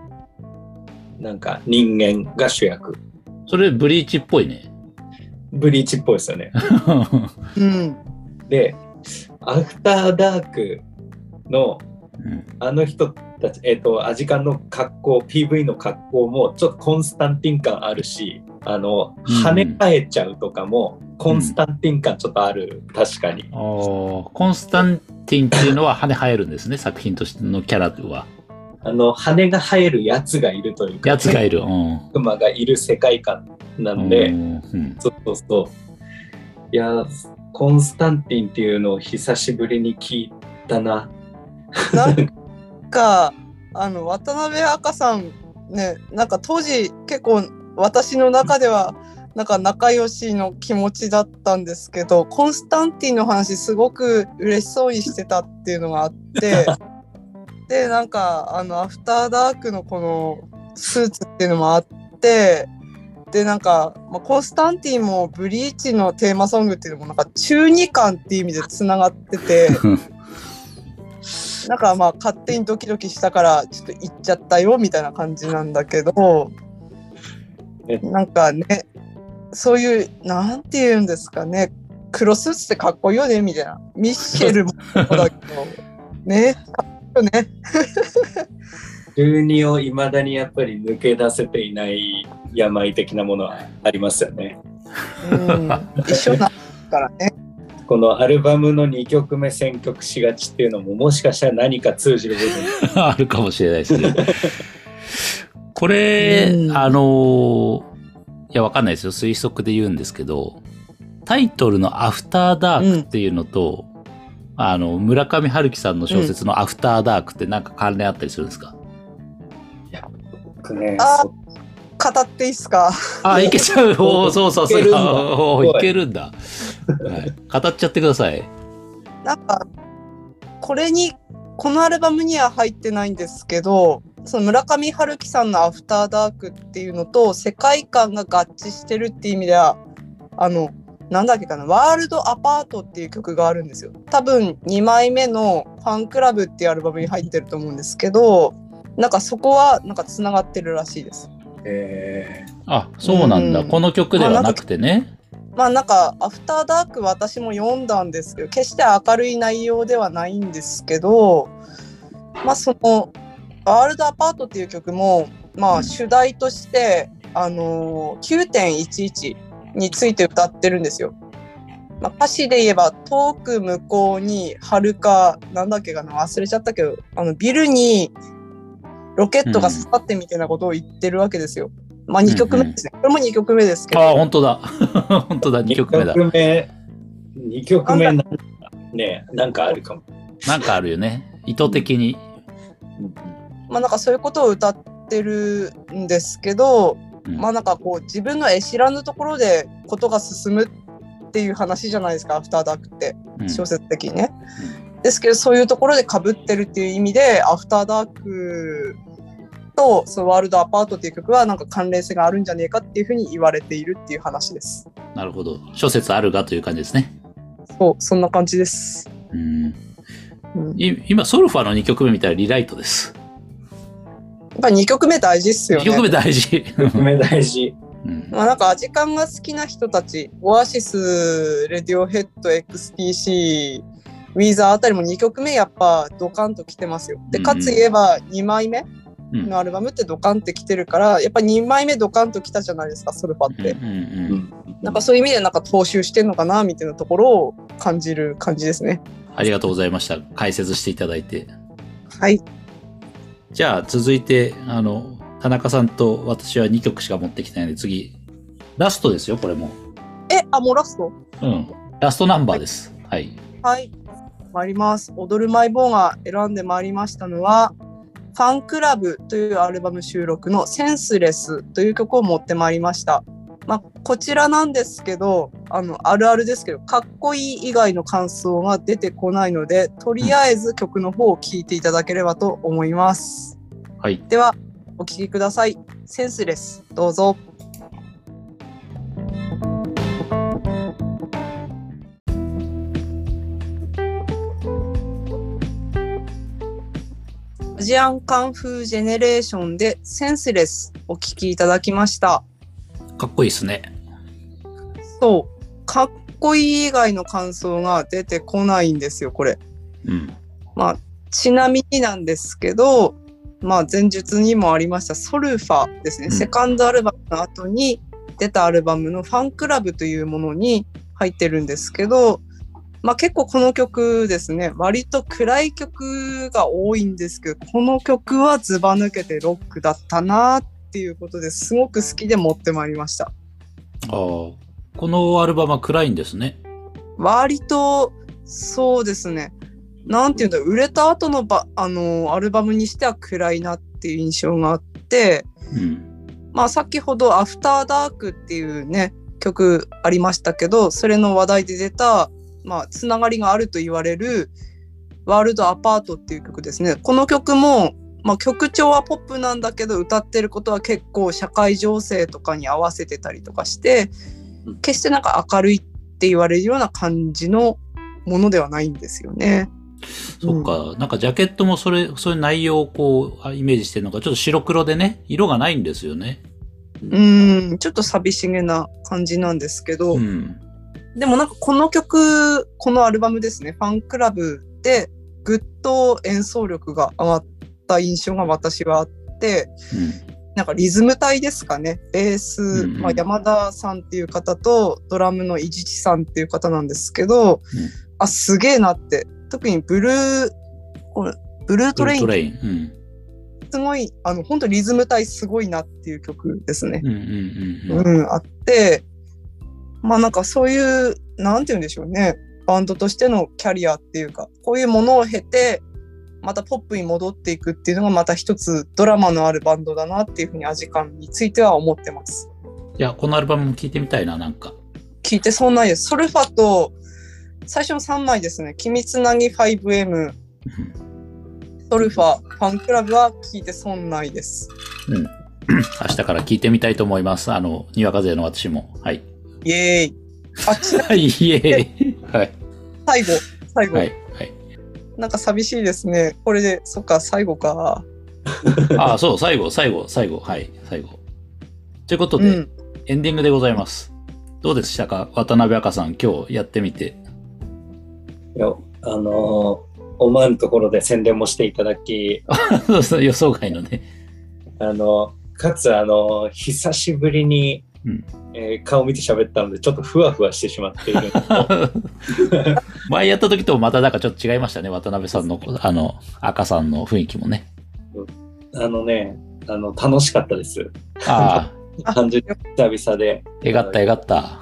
S4: なんか人間が主役
S1: それ、ブリーチっぽいね。
S4: ブリーチっぽいですよね
S2: うん。
S4: でアフターダークの
S1: うん
S4: あの人たち、えっ、と、アジカンの格好、PV の格好もちょっとコンスタンティン感あるし、あの、
S1: うん
S4: 跳ね返っちゃうとかも、コンスタンティン感ちょっとある、確かに。
S1: コンスタンティンっていうのは羽生えるんですね、作品としてのキャラは。
S4: あの、羽が生えるやつがいるというか、
S1: やつがいる。うん。
S4: 悪魔がいる世界観なんで、
S1: うんうん
S4: そうそうそう。いや、コンスタンティンっていうのを久しぶりに聞いたな。
S2: なんか、あの、渡辺赤さん、ね、なんか当時結構私の中では、なんか仲良しの気持ちだったんですけど、コンスタンティンの話すごく嬉しそうにしてたっていうのがあって、で、なんか、あの、アフターダークのこのスーツっていうのもあって、で、なんか、まあ、コンスタンティンもブリーチのテーマソングっていうのもなんか中二感っていう意味でつながってて、なんかまあ勝手にドキドキしたからちょっと行っちゃったよみたいな感じなんだけど
S4: え。
S2: なんかねそういうなんて言うんですかね黒スーツってかっこいいよねみたいな。ミッシェルもだけど。ねかっこいいよね
S4: 中二をいまだにやっぱり抜け出せていない病的なものはありますよね。
S2: うん一緒なんからね
S4: このアルバムの2曲目選曲しがちっていうのももしかしたら何か通じる部分
S1: あるかもしれないですね。これ、
S2: うん
S1: あのーいや、わかんないですよ。推測で言うんですけど、タイトルのアフターダークっていうのと、あの、村上春樹さんの小説のアフターダークってなんか関連あったりするんですか、
S4: 僕ね。
S2: 語っていいっすか？
S1: あ、いけちゃう。おーそうそうそう。
S4: いけるんだ。
S1: おーい。けるんだ。はい、語っちゃってください。
S2: なんかこれにこのアルバムには入ってないんですけどその村上春樹さんの「アフターダーク」っていうのと世界観が合致してるっていう意味ではあのなんだっけかな「ワールドアパート」っていう曲があるんですよ。多分2枚目の「ファンクラブ」っていうアルバムに入ってると思うんですけどなんかそこはなんかつながってるらしいです
S4: え
S1: あ、そうなんだ。
S2: うん
S1: この曲ではなくてね。
S2: まあなんか「アフターダーク」私も読んだんですけど決して明るい内容ではないんですけどまあその「ワールドアパート」っていう曲もまあ主題として、あのー9.11について歌ってるんですよ。まあ、歌詞で言えば遠く向こうに遥かなんだっけかな忘れちゃったけどあのビルにロケットが刺さってみたいなことを言ってるわけですよ。まあ2曲目ですね。これも2曲目ですけど。
S1: ああ、本当だ。本当だ、2曲目だ。
S4: 2曲目、二曲目なんかね、なんかあるかも。
S1: なんかあるよね。意図的に。
S2: まあなんかそういうことを歌ってるんですけど、
S1: うん
S2: まあなんかこう自分の絵知らぬところでことが進むっていう話じゃないですか、アフターダークって。
S1: うん
S2: 小説的にね。ですけどそういうところで被ってるっていう意味でアフターダークとそのワールドアパートっていう曲はなんか関連性があるんじゃねえかっていうふうに言われているっていう話です。
S1: なるほど。諸説あるがという感じですね。
S2: そう、そんな感じです。
S1: うん。
S2: うん、やっ
S1: い今、ソルファの2曲目見たらリライトです。
S2: ぱ2曲目大事っすよ
S1: 2
S2: ね。
S1: 曲目大事。
S4: 2曲目大事。
S1: うん
S2: まあなんかアジカンが好きな人たち、オアシス、レディオヘッド、XTC、ウィーザーあたりも2曲目やっぱドカンと来てますよ。で、
S1: うん
S2: かつ言えば2枚目
S1: うん
S2: のアルバムってドカンって来てるから、やっぱ2枚目ドカンと来たじゃないですか、ソルファって。なんかそういう意味でなんか踏襲してんのかなみたいなところを感じる感じですね。
S1: ありがとうございました。解説していただいて。
S2: はい。
S1: じゃあ、続いて、あの、田中さんと私は2曲しか持ってきてないので、次、ラストですよ、これも。
S2: え、あ、もうラスト？
S1: うん。ラストナンバーです。はい。
S2: はい。参ります。踊るマイボーが選んでまいりましたのは、ファンクラブというアルバム収録のセンスレスという曲を持ってまいりました。まあ、こちらなんですけど、あの、あるあるですけど、かっこいい以外の感想が出てこないので、とりあえず曲の方を聴いていただければと思います。
S1: はい。
S2: では、お聴きください。センスレス、どうぞ。アジアンカンフージェネレーションでセンスレスお聴きいただきました。
S1: かっこいいですね。
S2: そう、かっこいい以外の感想が出てこないんですよ、これ。
S1: うん。
S2: まあ、ちなみになんですけど、まあ、前述にもありましたソルファですね、
S1: うん
S2: セカンドアルバムの後に出たアルバムのファンクラブというものに入ってるんですけど、まあ、結構この曲ですね割と暗い曲が多いんですけどこの曲はずば抜けてロックだったなっていうことですごく好きで持ってまいりました。
S1: ああ。このアルバムは暗いんですね。
S2: 割とそうですねなんていうんだ売れた後のばあのアルバムにしては暗いなっていう印象があって
S1: うん。
S2: まあ先ほど「アフターダーク」っていうね曲ありましたけどそれの話題で出たまあつながりがあると言われる「ワールドアパート」っていう曲ですねこの曲も、まあ、曲調はポップなんだけど歌ってることは結構社会情勢とかに合わせてたりとかして決してなんか明るいって言われるような感じのものではないんですよね。
S1: そっか。なんかジャケットもそれ、そういう内容をこう、あイメージしてるのが、ちょっと白黒でね、色がないんですよね。
S2: うん、ちょっと寂しげな感じなんですけど、
S1: うん。
S2: でもなんかこの曲、このアルバムですね、ファンクラブでぐっと演奏力が上がった印象が私はあって、なんかリズム隊ですかね、ベース、
S1: うんうん
S2: まあ、山田さんっていう方とドラムの伊地知さんっていう方なんですけど、あ、すげえなって、特にブルー、これブルートレイン
S1: トレイン。うん。
S2: すごい、あの、本当リズム隊すごいなっていう曲ですね。
S1: うんうんうんうん。
S2: うん、あって、まあなんかそういう、なんて言うんでしょうね。バンドとしてのキャリアっていうか、こういうものを経て、またポップに戻っていくっていうのがまた一つドラマのあるバンドだなっていうふうにアジカンについては思ってます。
S1: いや、このアルバムも聴いてみたいな、なんか。
S2: 聞いてそうないです。ソルファと、最初の3枚ですね。君つなぎ 5M、ソルファ、ファンクラブは聞いて損ないです。
S1: うん。明日から聞いてみたいと思います。あの、にわか勢の私も。はい。
S2: イエーイ。あ、ちな
S1: はい、イエーイ。はい。
S2: 最後、最後、
S1: はい。はい。
S2: なんか寂しいですね。これで、そっか、最後か。
S1: あ あ、そう、最後、最後、最後。はい、最後。ということで、
S2: うん。
S1: エンディングでございます。どうでしたか？渡辺赤さん、今日やってみて。
S4: いや、あのー思わぬところで宣伝もしていただき、
S1: そうそう予想外のね。
S4: あの、かつ、あの、久しぶりに
S1: うん
S4: えー顔見て喋ったので、ちょっとふわふわしてしまっている
S1: 前やった時とまたなんかちょっと違いましたね。渡辺さんの、あの、赤さんの雰囲気もね。
S4: あのね、あの、楽しかったです。
S1: ああ、
S4: 久々で、
S1: えがったえがった。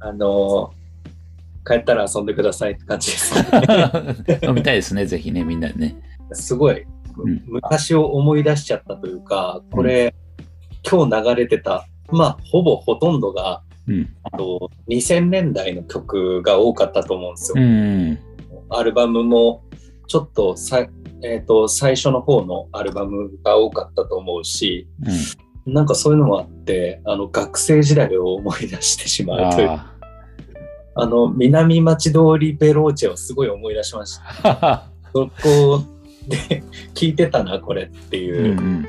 S4: あのー帰ったら遊んでくださいって感じです。
S1: 飲みたいですね、ぜひね、みんなでね。
S4: すごい、
S1: うん
S4: 昔を思い出しちゃったというか、これ、今日流れてた、まあ、ほぼほとんどが、
S1: うん。
S4: あと2000年代の曲が多かったと思うんですよ。
S1: うん。
S4: アルバムも、ちょっとさ、えー、と最初の方のアルバムが多かったと思うし、
S1: うん。
S4: なんかそういうのもあって、あの学生時代を思い出してしまうという、あ
S1: あ
S4: の南町通りベローチェをすごい思い出しました。
S1: あ。
S4: そこで聞いてたな、これって
S1: うん
S4: いうう。
S1: ん。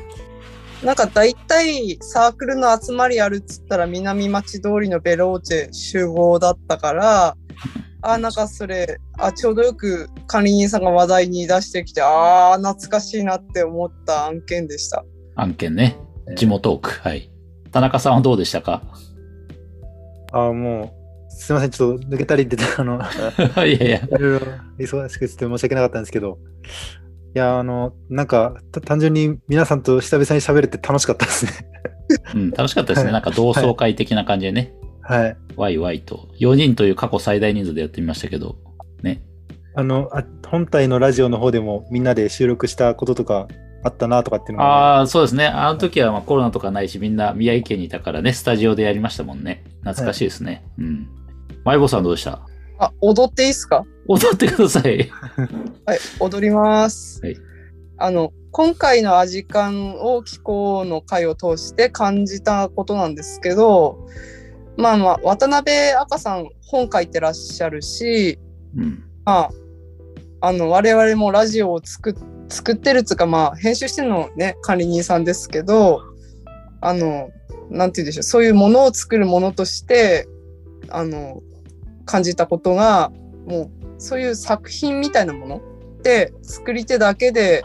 S2: なんか大体サークルの集まりあるっつったら南町通りのベローチェ集合だったから、あ、なんかそれ、あ、ちょうどよく管理人さんが話題に出してきて、ああ、懐かしいなって思った案件でした。
S1: 案件ね。地元トーク。はい。田中さんはどうでしたか？
S3: あもう、すいません、ちょっと抜けたり出た、あの、
S1: いやいや。
S3: いろいろ忙しくて申し訳なかったんですけど、いや、あの、なんか、た単純に皆さんと久々に喋れて楽しかったですね。
S1: うん、楽しかったですね。なんか同窓会的な感じでね。
S3: はい。
S1: ワイワイと。4人という過去最大人数でやってみましたけど。ね。
S3: あの、あ本体のラジオの方でもみんなで収録したこととかあったなとかっていうのが、
S1: ああ、そうですね。あの時はまあコロナとかないし、みんな宮城県にいたからね、スタジオでやりましたもんね。懐かしいですね。うん。マイボさんどうでした？
S2: あ、踊っていいっすか？
S1: 踊ってください。
S2: はい、踊ります。
S1: はい
S2: あの、今回のアジカンを気候の会を通して感じたことなんですけど、まあまあ、渡辺赤さん本書いてらっしゃるし、
S1: うん。
S2: まあ、あの、我々もラジオを作っ作ってるっつうか、まあ、編集してるのね、管理人さんですけど、あの、なんて言うんでしょう、そういうものを作るものとして、あの、感じたことが、もう、そういう作品みたいなものって、作り手だけで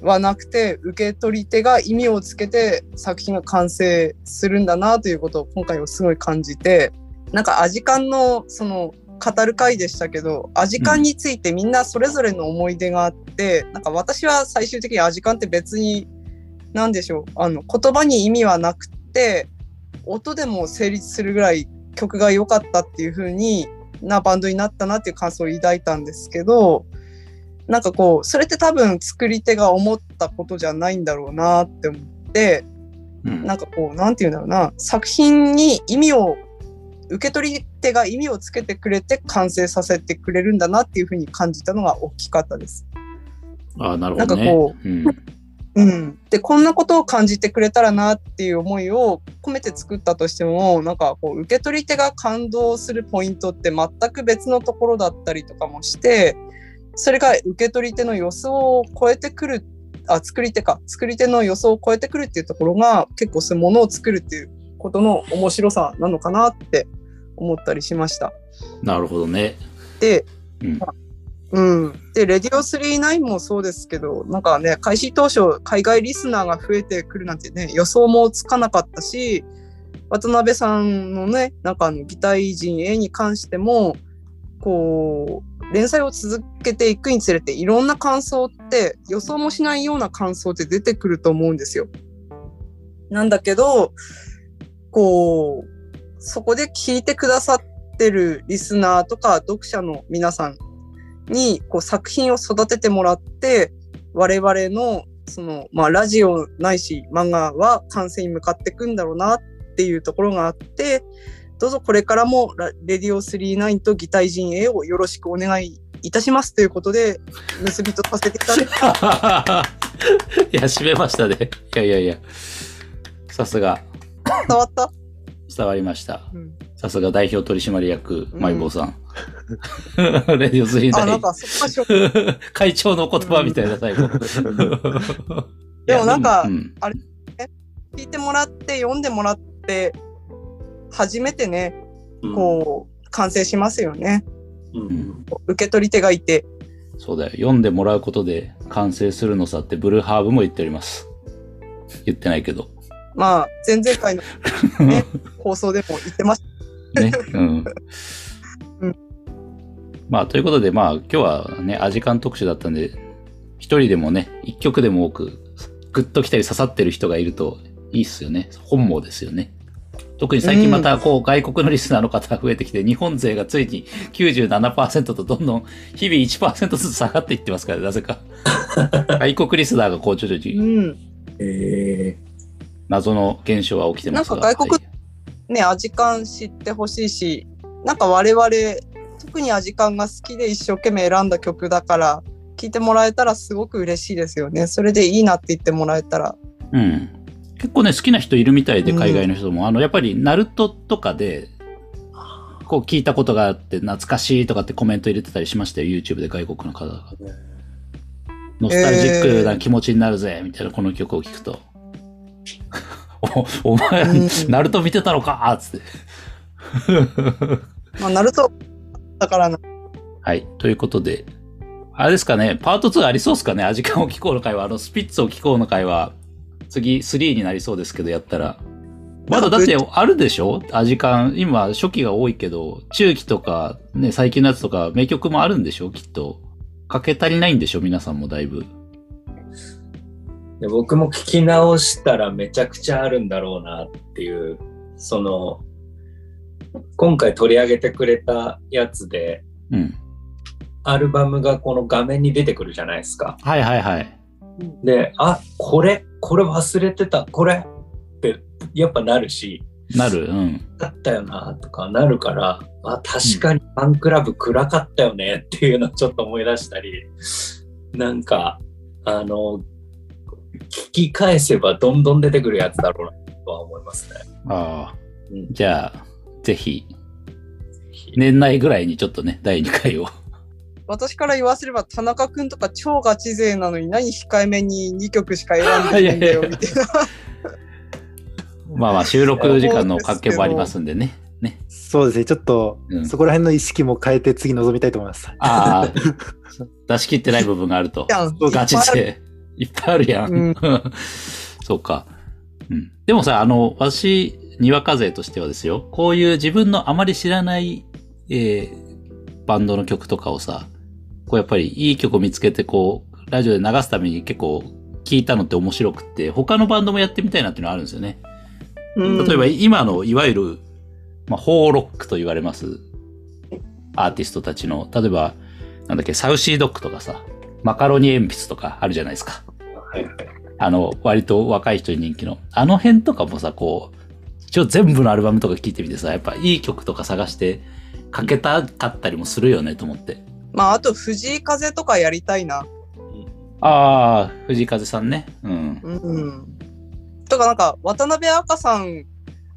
S2: はなくて、受け取り手が意味をつけて作品が完成するんだなということを今回はすごい感じて、なんかアジカンのその語る回でしたけど、アジカンについてみんなそれぞれの思い出があって、なんか私は最終的にアジカンって別に、なんでしょう、あの言葉に意味はなくて、音でも成立するぐらい曲が良かったっていう風になバンドになったなっていう感想を抱いたんですけど、なんかこう、それって多分作り手が思ったことじゃないんだろうなって思って、
S1: うん
S2: なんかこう、なんて言うんだろうな、作品に意味を、受け取り手が意味をつけてくれて完成させてくれるんだなっていうふうに感じたのが大きかったです。
S1: ああ、なるほどね。
S2: なんかこ
S1: うん。
S2: うん。で、こんなことを感じてくれたらなっていう思いを込めて作ったとしても、なんかこう、受け取り手が感動するポイントって全く別のところだったりとかもして、それが受け取り手の予想を超えてくる、あ、作り手か、作り手の予想を超えてくるっていうところが結構そういうものを作るっていうことの面白さなのかなって思ったりしました。
S1: なるほどね。
S2: で、
S1: うん。
S2: うん。で、レディオ39もそうですけど、なんかね、開始当初、海外リスナーが増えてくるなんてね、予想もつかなかったし、渡辺さんのね、なんかあの、擬態人 A に関しても、こう、連載を続けていくにつれて、いろんな感想って、予想もしないような感想って出てくると思うんですよ。なんだけど、こう、そこで聞いてくださってるリスナーとか読者の皆さんにこう作品を育ててもらって我々のその、まあ、ラジオないし漫画は完成に向かっていくんだろうなっていうところがあってどうぞこれからもラレディオ39と擬態陣営をよろしくお願いいたしますということで結びとさせていただきます。
S1: いや、締めましたね。いやいやいや。さすが、
S2: 伝わった、
S1: 伝わりました。
S2: うん
S1: さすが代表取締役、
S2: うん
S1: マイボーさん。レディオスリー
S2: あ、なんかそこがショック
S1: 会長の言葉みたいな最後。
S2: でもなんか
S1: いやうん
S2: 聞いてもらって読んでもらって初めてね
S4: うん
S2: こう完成しますよね。
S4: うん
S2: 受け取り手がいて。
S1: そうだよ。読んでもらうことで完成するのさってブルーハーブも言っております。言ってないけど。
S2: まあ、前々回の、ね、放送でも言ってまし
S1: ね。うん
S2: うん。
S1: まあ、ということで、まあ、今日はね、アジカン特集だったんで、一人でもね、一曲でも多く、グッと来たり刺さってる人がいるといいっすよね。本望ですよね。特に最近また、こう、外国のリスナーの方が増えてきて、日本勢がついに97%とどんどん、日々1%ずつ下がっていってますから、なぜか。外国リスナーがこう、徐々
S2: た。う
S1: に
S2: ん。
S4: え
S1: 謎の現象は起きてますが。
S2: なんか外国
S1: はい
S2: ね、アジカン知ってほしいし、なんか我々、特にアジカンが好きで一生懸命選んだ曲だから、聴いてもらえたらすごく嬉しいですよね。それでいいなって言ってもらえたら。
S1: うん。結構ね、好きな人いるみたいで、海外の人も。あの、やっぱり、ナルトとかで、こう聞いたことがあって、懐かしいとかってコメント入れてたりしましたよ、YouTube で外国の方が。ノスタルジックな気持ちになるぜ、みたいなこの曲を聞くと。お、お前、
S2: うん
S1: ナルト見てたのか？つって。
S2: まあ、ナルトだからな。
S1: はい。ということで、あれですかね、パート2ありそうですかね、アジカンを聞こうの会は、あの、スピッツを聞こうの会は、次3になりそうですけど、やったら。まだだってあるでしょ？アジカン。今、初期が多いけど、中期とか、ね、最近のやつとか、名曲もあるんでしょ？きっと。かけ足りないんでしょ？皆さんもだいぶ。
S4: で僕も聞き直したらめちゃくちゃあるんだろうなっていう、その、今回取り上げてくれたやつで、
S1: うん。
S4: アルバムがこの画面に出てくるじゃないですか。
S1: はいはいはい。
S4: で、あ、これ、これ忘れてた、これってやっぱなるし、
S1: なる。うん。
S4: だったよなとかなるから、あ、確かにファンクラブ暗かったよねっていうのをちょっと思い出したり、なんか、あの、聞き返せばどんどん出てくるやつだろうなとは思いますね。
S1: ああ。
S4: うん
S1: じゃあ、ぜひ、年内ぐらいにちょっとね、第2回を。
S2: 私から言わせれば、田中くんとか超ガチ勢なのに何控えめに2曲しか選んでないんだよ、みたいな。
S1: まあまあ、収録時間の関係もありますんでね。ね。
S3: そうですね、ちょっと、
S1: うん
S3: そこら辺の意識も変えて次臨みたいと思います。
S1: ああ、出し切ってない部分があると。ガチで。いっぱいあるやん。
S2: うん
S1: そうか。うん。でもさ、あの、私、にわか勢としてはですよ、こういう自分のあまり知らない、えーバンドの曲とかをさ、こうやっぱりいい曲を見つけて、こう、ラジオで流すために結構聞いたのって面白くって、他のバンドもやってみたいなっていうのはあるんですよね。
S2: うん
S1: 例えば今のいわゆる、まあ、ホーロックと言われますアーティストたちの、例えば、なんだっけ、サウシードッグとかさ、マカロニ鉛筆とかあるじゃないですか。
S4: はいはい。
S1: あの、割と若い人に人気の。あの辺とかもさ、こう、一応全部のアルバムとか聴いてみてさ、やっぱいい曲とか探して、かけたかったりもするよねと思って。
S2: まあ、あと藤井風とかやりたいな。
S1: ああ、藤井風さんね。うん。
S2: うん。とかなんか渡辺赤さん、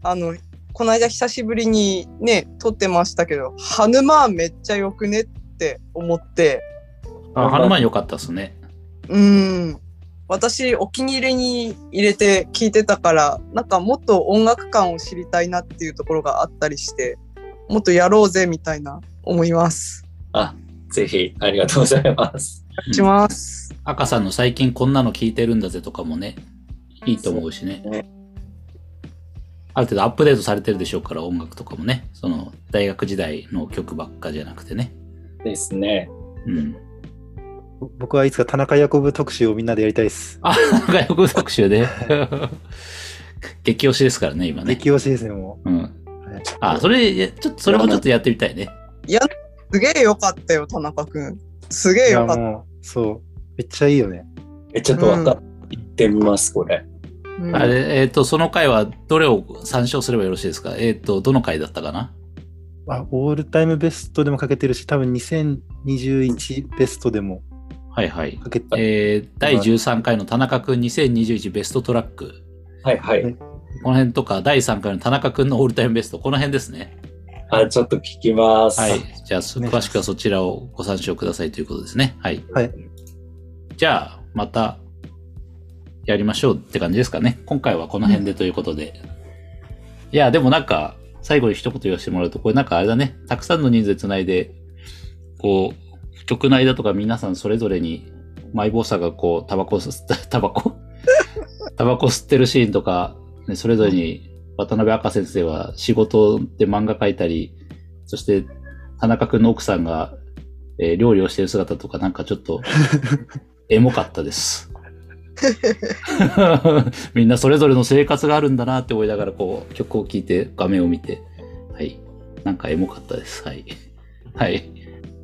S2: あの、この間久しぶりにね、撮ってましたけど、ハヌマーンめっちゃよくね？って思って、
S1: あ、ハヌマン良かったっすね。
S2: うん。私、お気に入りに入れて聞いてたから、なんかもっと音楽感を知りたいなっていうところがあったりして、もっとやろうぜみたいな思います。
S4: あ、ぜひありがとうございます。
S2: します。
S1: 赤さんの最近こんなの聞いてるんだぜとかもね、いいと思うしね。
S4: ね
S1: ある程度アップデートされてるでしょうから、音楽とかもね。その、大学時代の曲ばっかじゃなくてね。
S4: ですね。
S1: うん。
S3: 僕はいつか田中ヤコブ特集をみんなでやりたいです。
S1: あ、外国特集で。激推しですからね、今ね。
S3: 激推しですね、も
S1: うん。
S3: う。はい
S1: あ、それ、いやちょっと、それもちょっとやってみたいね。
S2: すげえよかったよ、田中くん。すげえ
S3: いや
S2: よかった。
S3: そう。めっちゃいいよね。
S4: え、ちょっとわかってってみます、これ。
S2: うん
S1: あれ、えっ、と、その回はどれを参照すればよろしいですか？えっ、と、どの回だったかな？
S3: あオールタイムベストでもかけてるし、多分2021ベストでも
S1: はいはい。
S3: かけて、
S1: えー、第13回の田中くん2021ベストトラック。
S4: はいはい。
S1: この辺とか、第3回の田中くんのオールタイムベスト。この辺ですね。
S4: あ、ちょっと聞きます。
S1: はい。じゃあ、詳しくはそちらをご参照くださいということですね。はい。
S3: はい。
S1: じゃあ、また、やりましょうって感じですかね。今回はこの辺でということで。いや、でもなんか、最後に一言言わせてもらうと、これなんかあれだね。たくさんの人数で繋いで、こう、曲の間とか皆さんそれぞれに、マイボーサがこう、タバコ吸った、タバコ？タバコ吸ってるシーンとか、ね、それぞれに渡辺赤先生は仕事で漫画描いたり、そして田中くんの奥さんが、えー料理をしてる姿とかなんかちょっと エモかったです。みんなそれぞれの生活があるんだなって思いながらこう曲を聴いて画面を見て、はい。なんかエモかったです。はい。はい。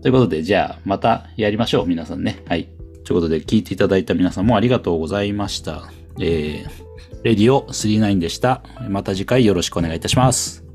S1: ということで、じゃあまたやりましょう。皆さんね。はい。ということで、聞いていただいた皆さんもありがとうございました。えー、レディオ39でした。また次回よろしくお願いいたします。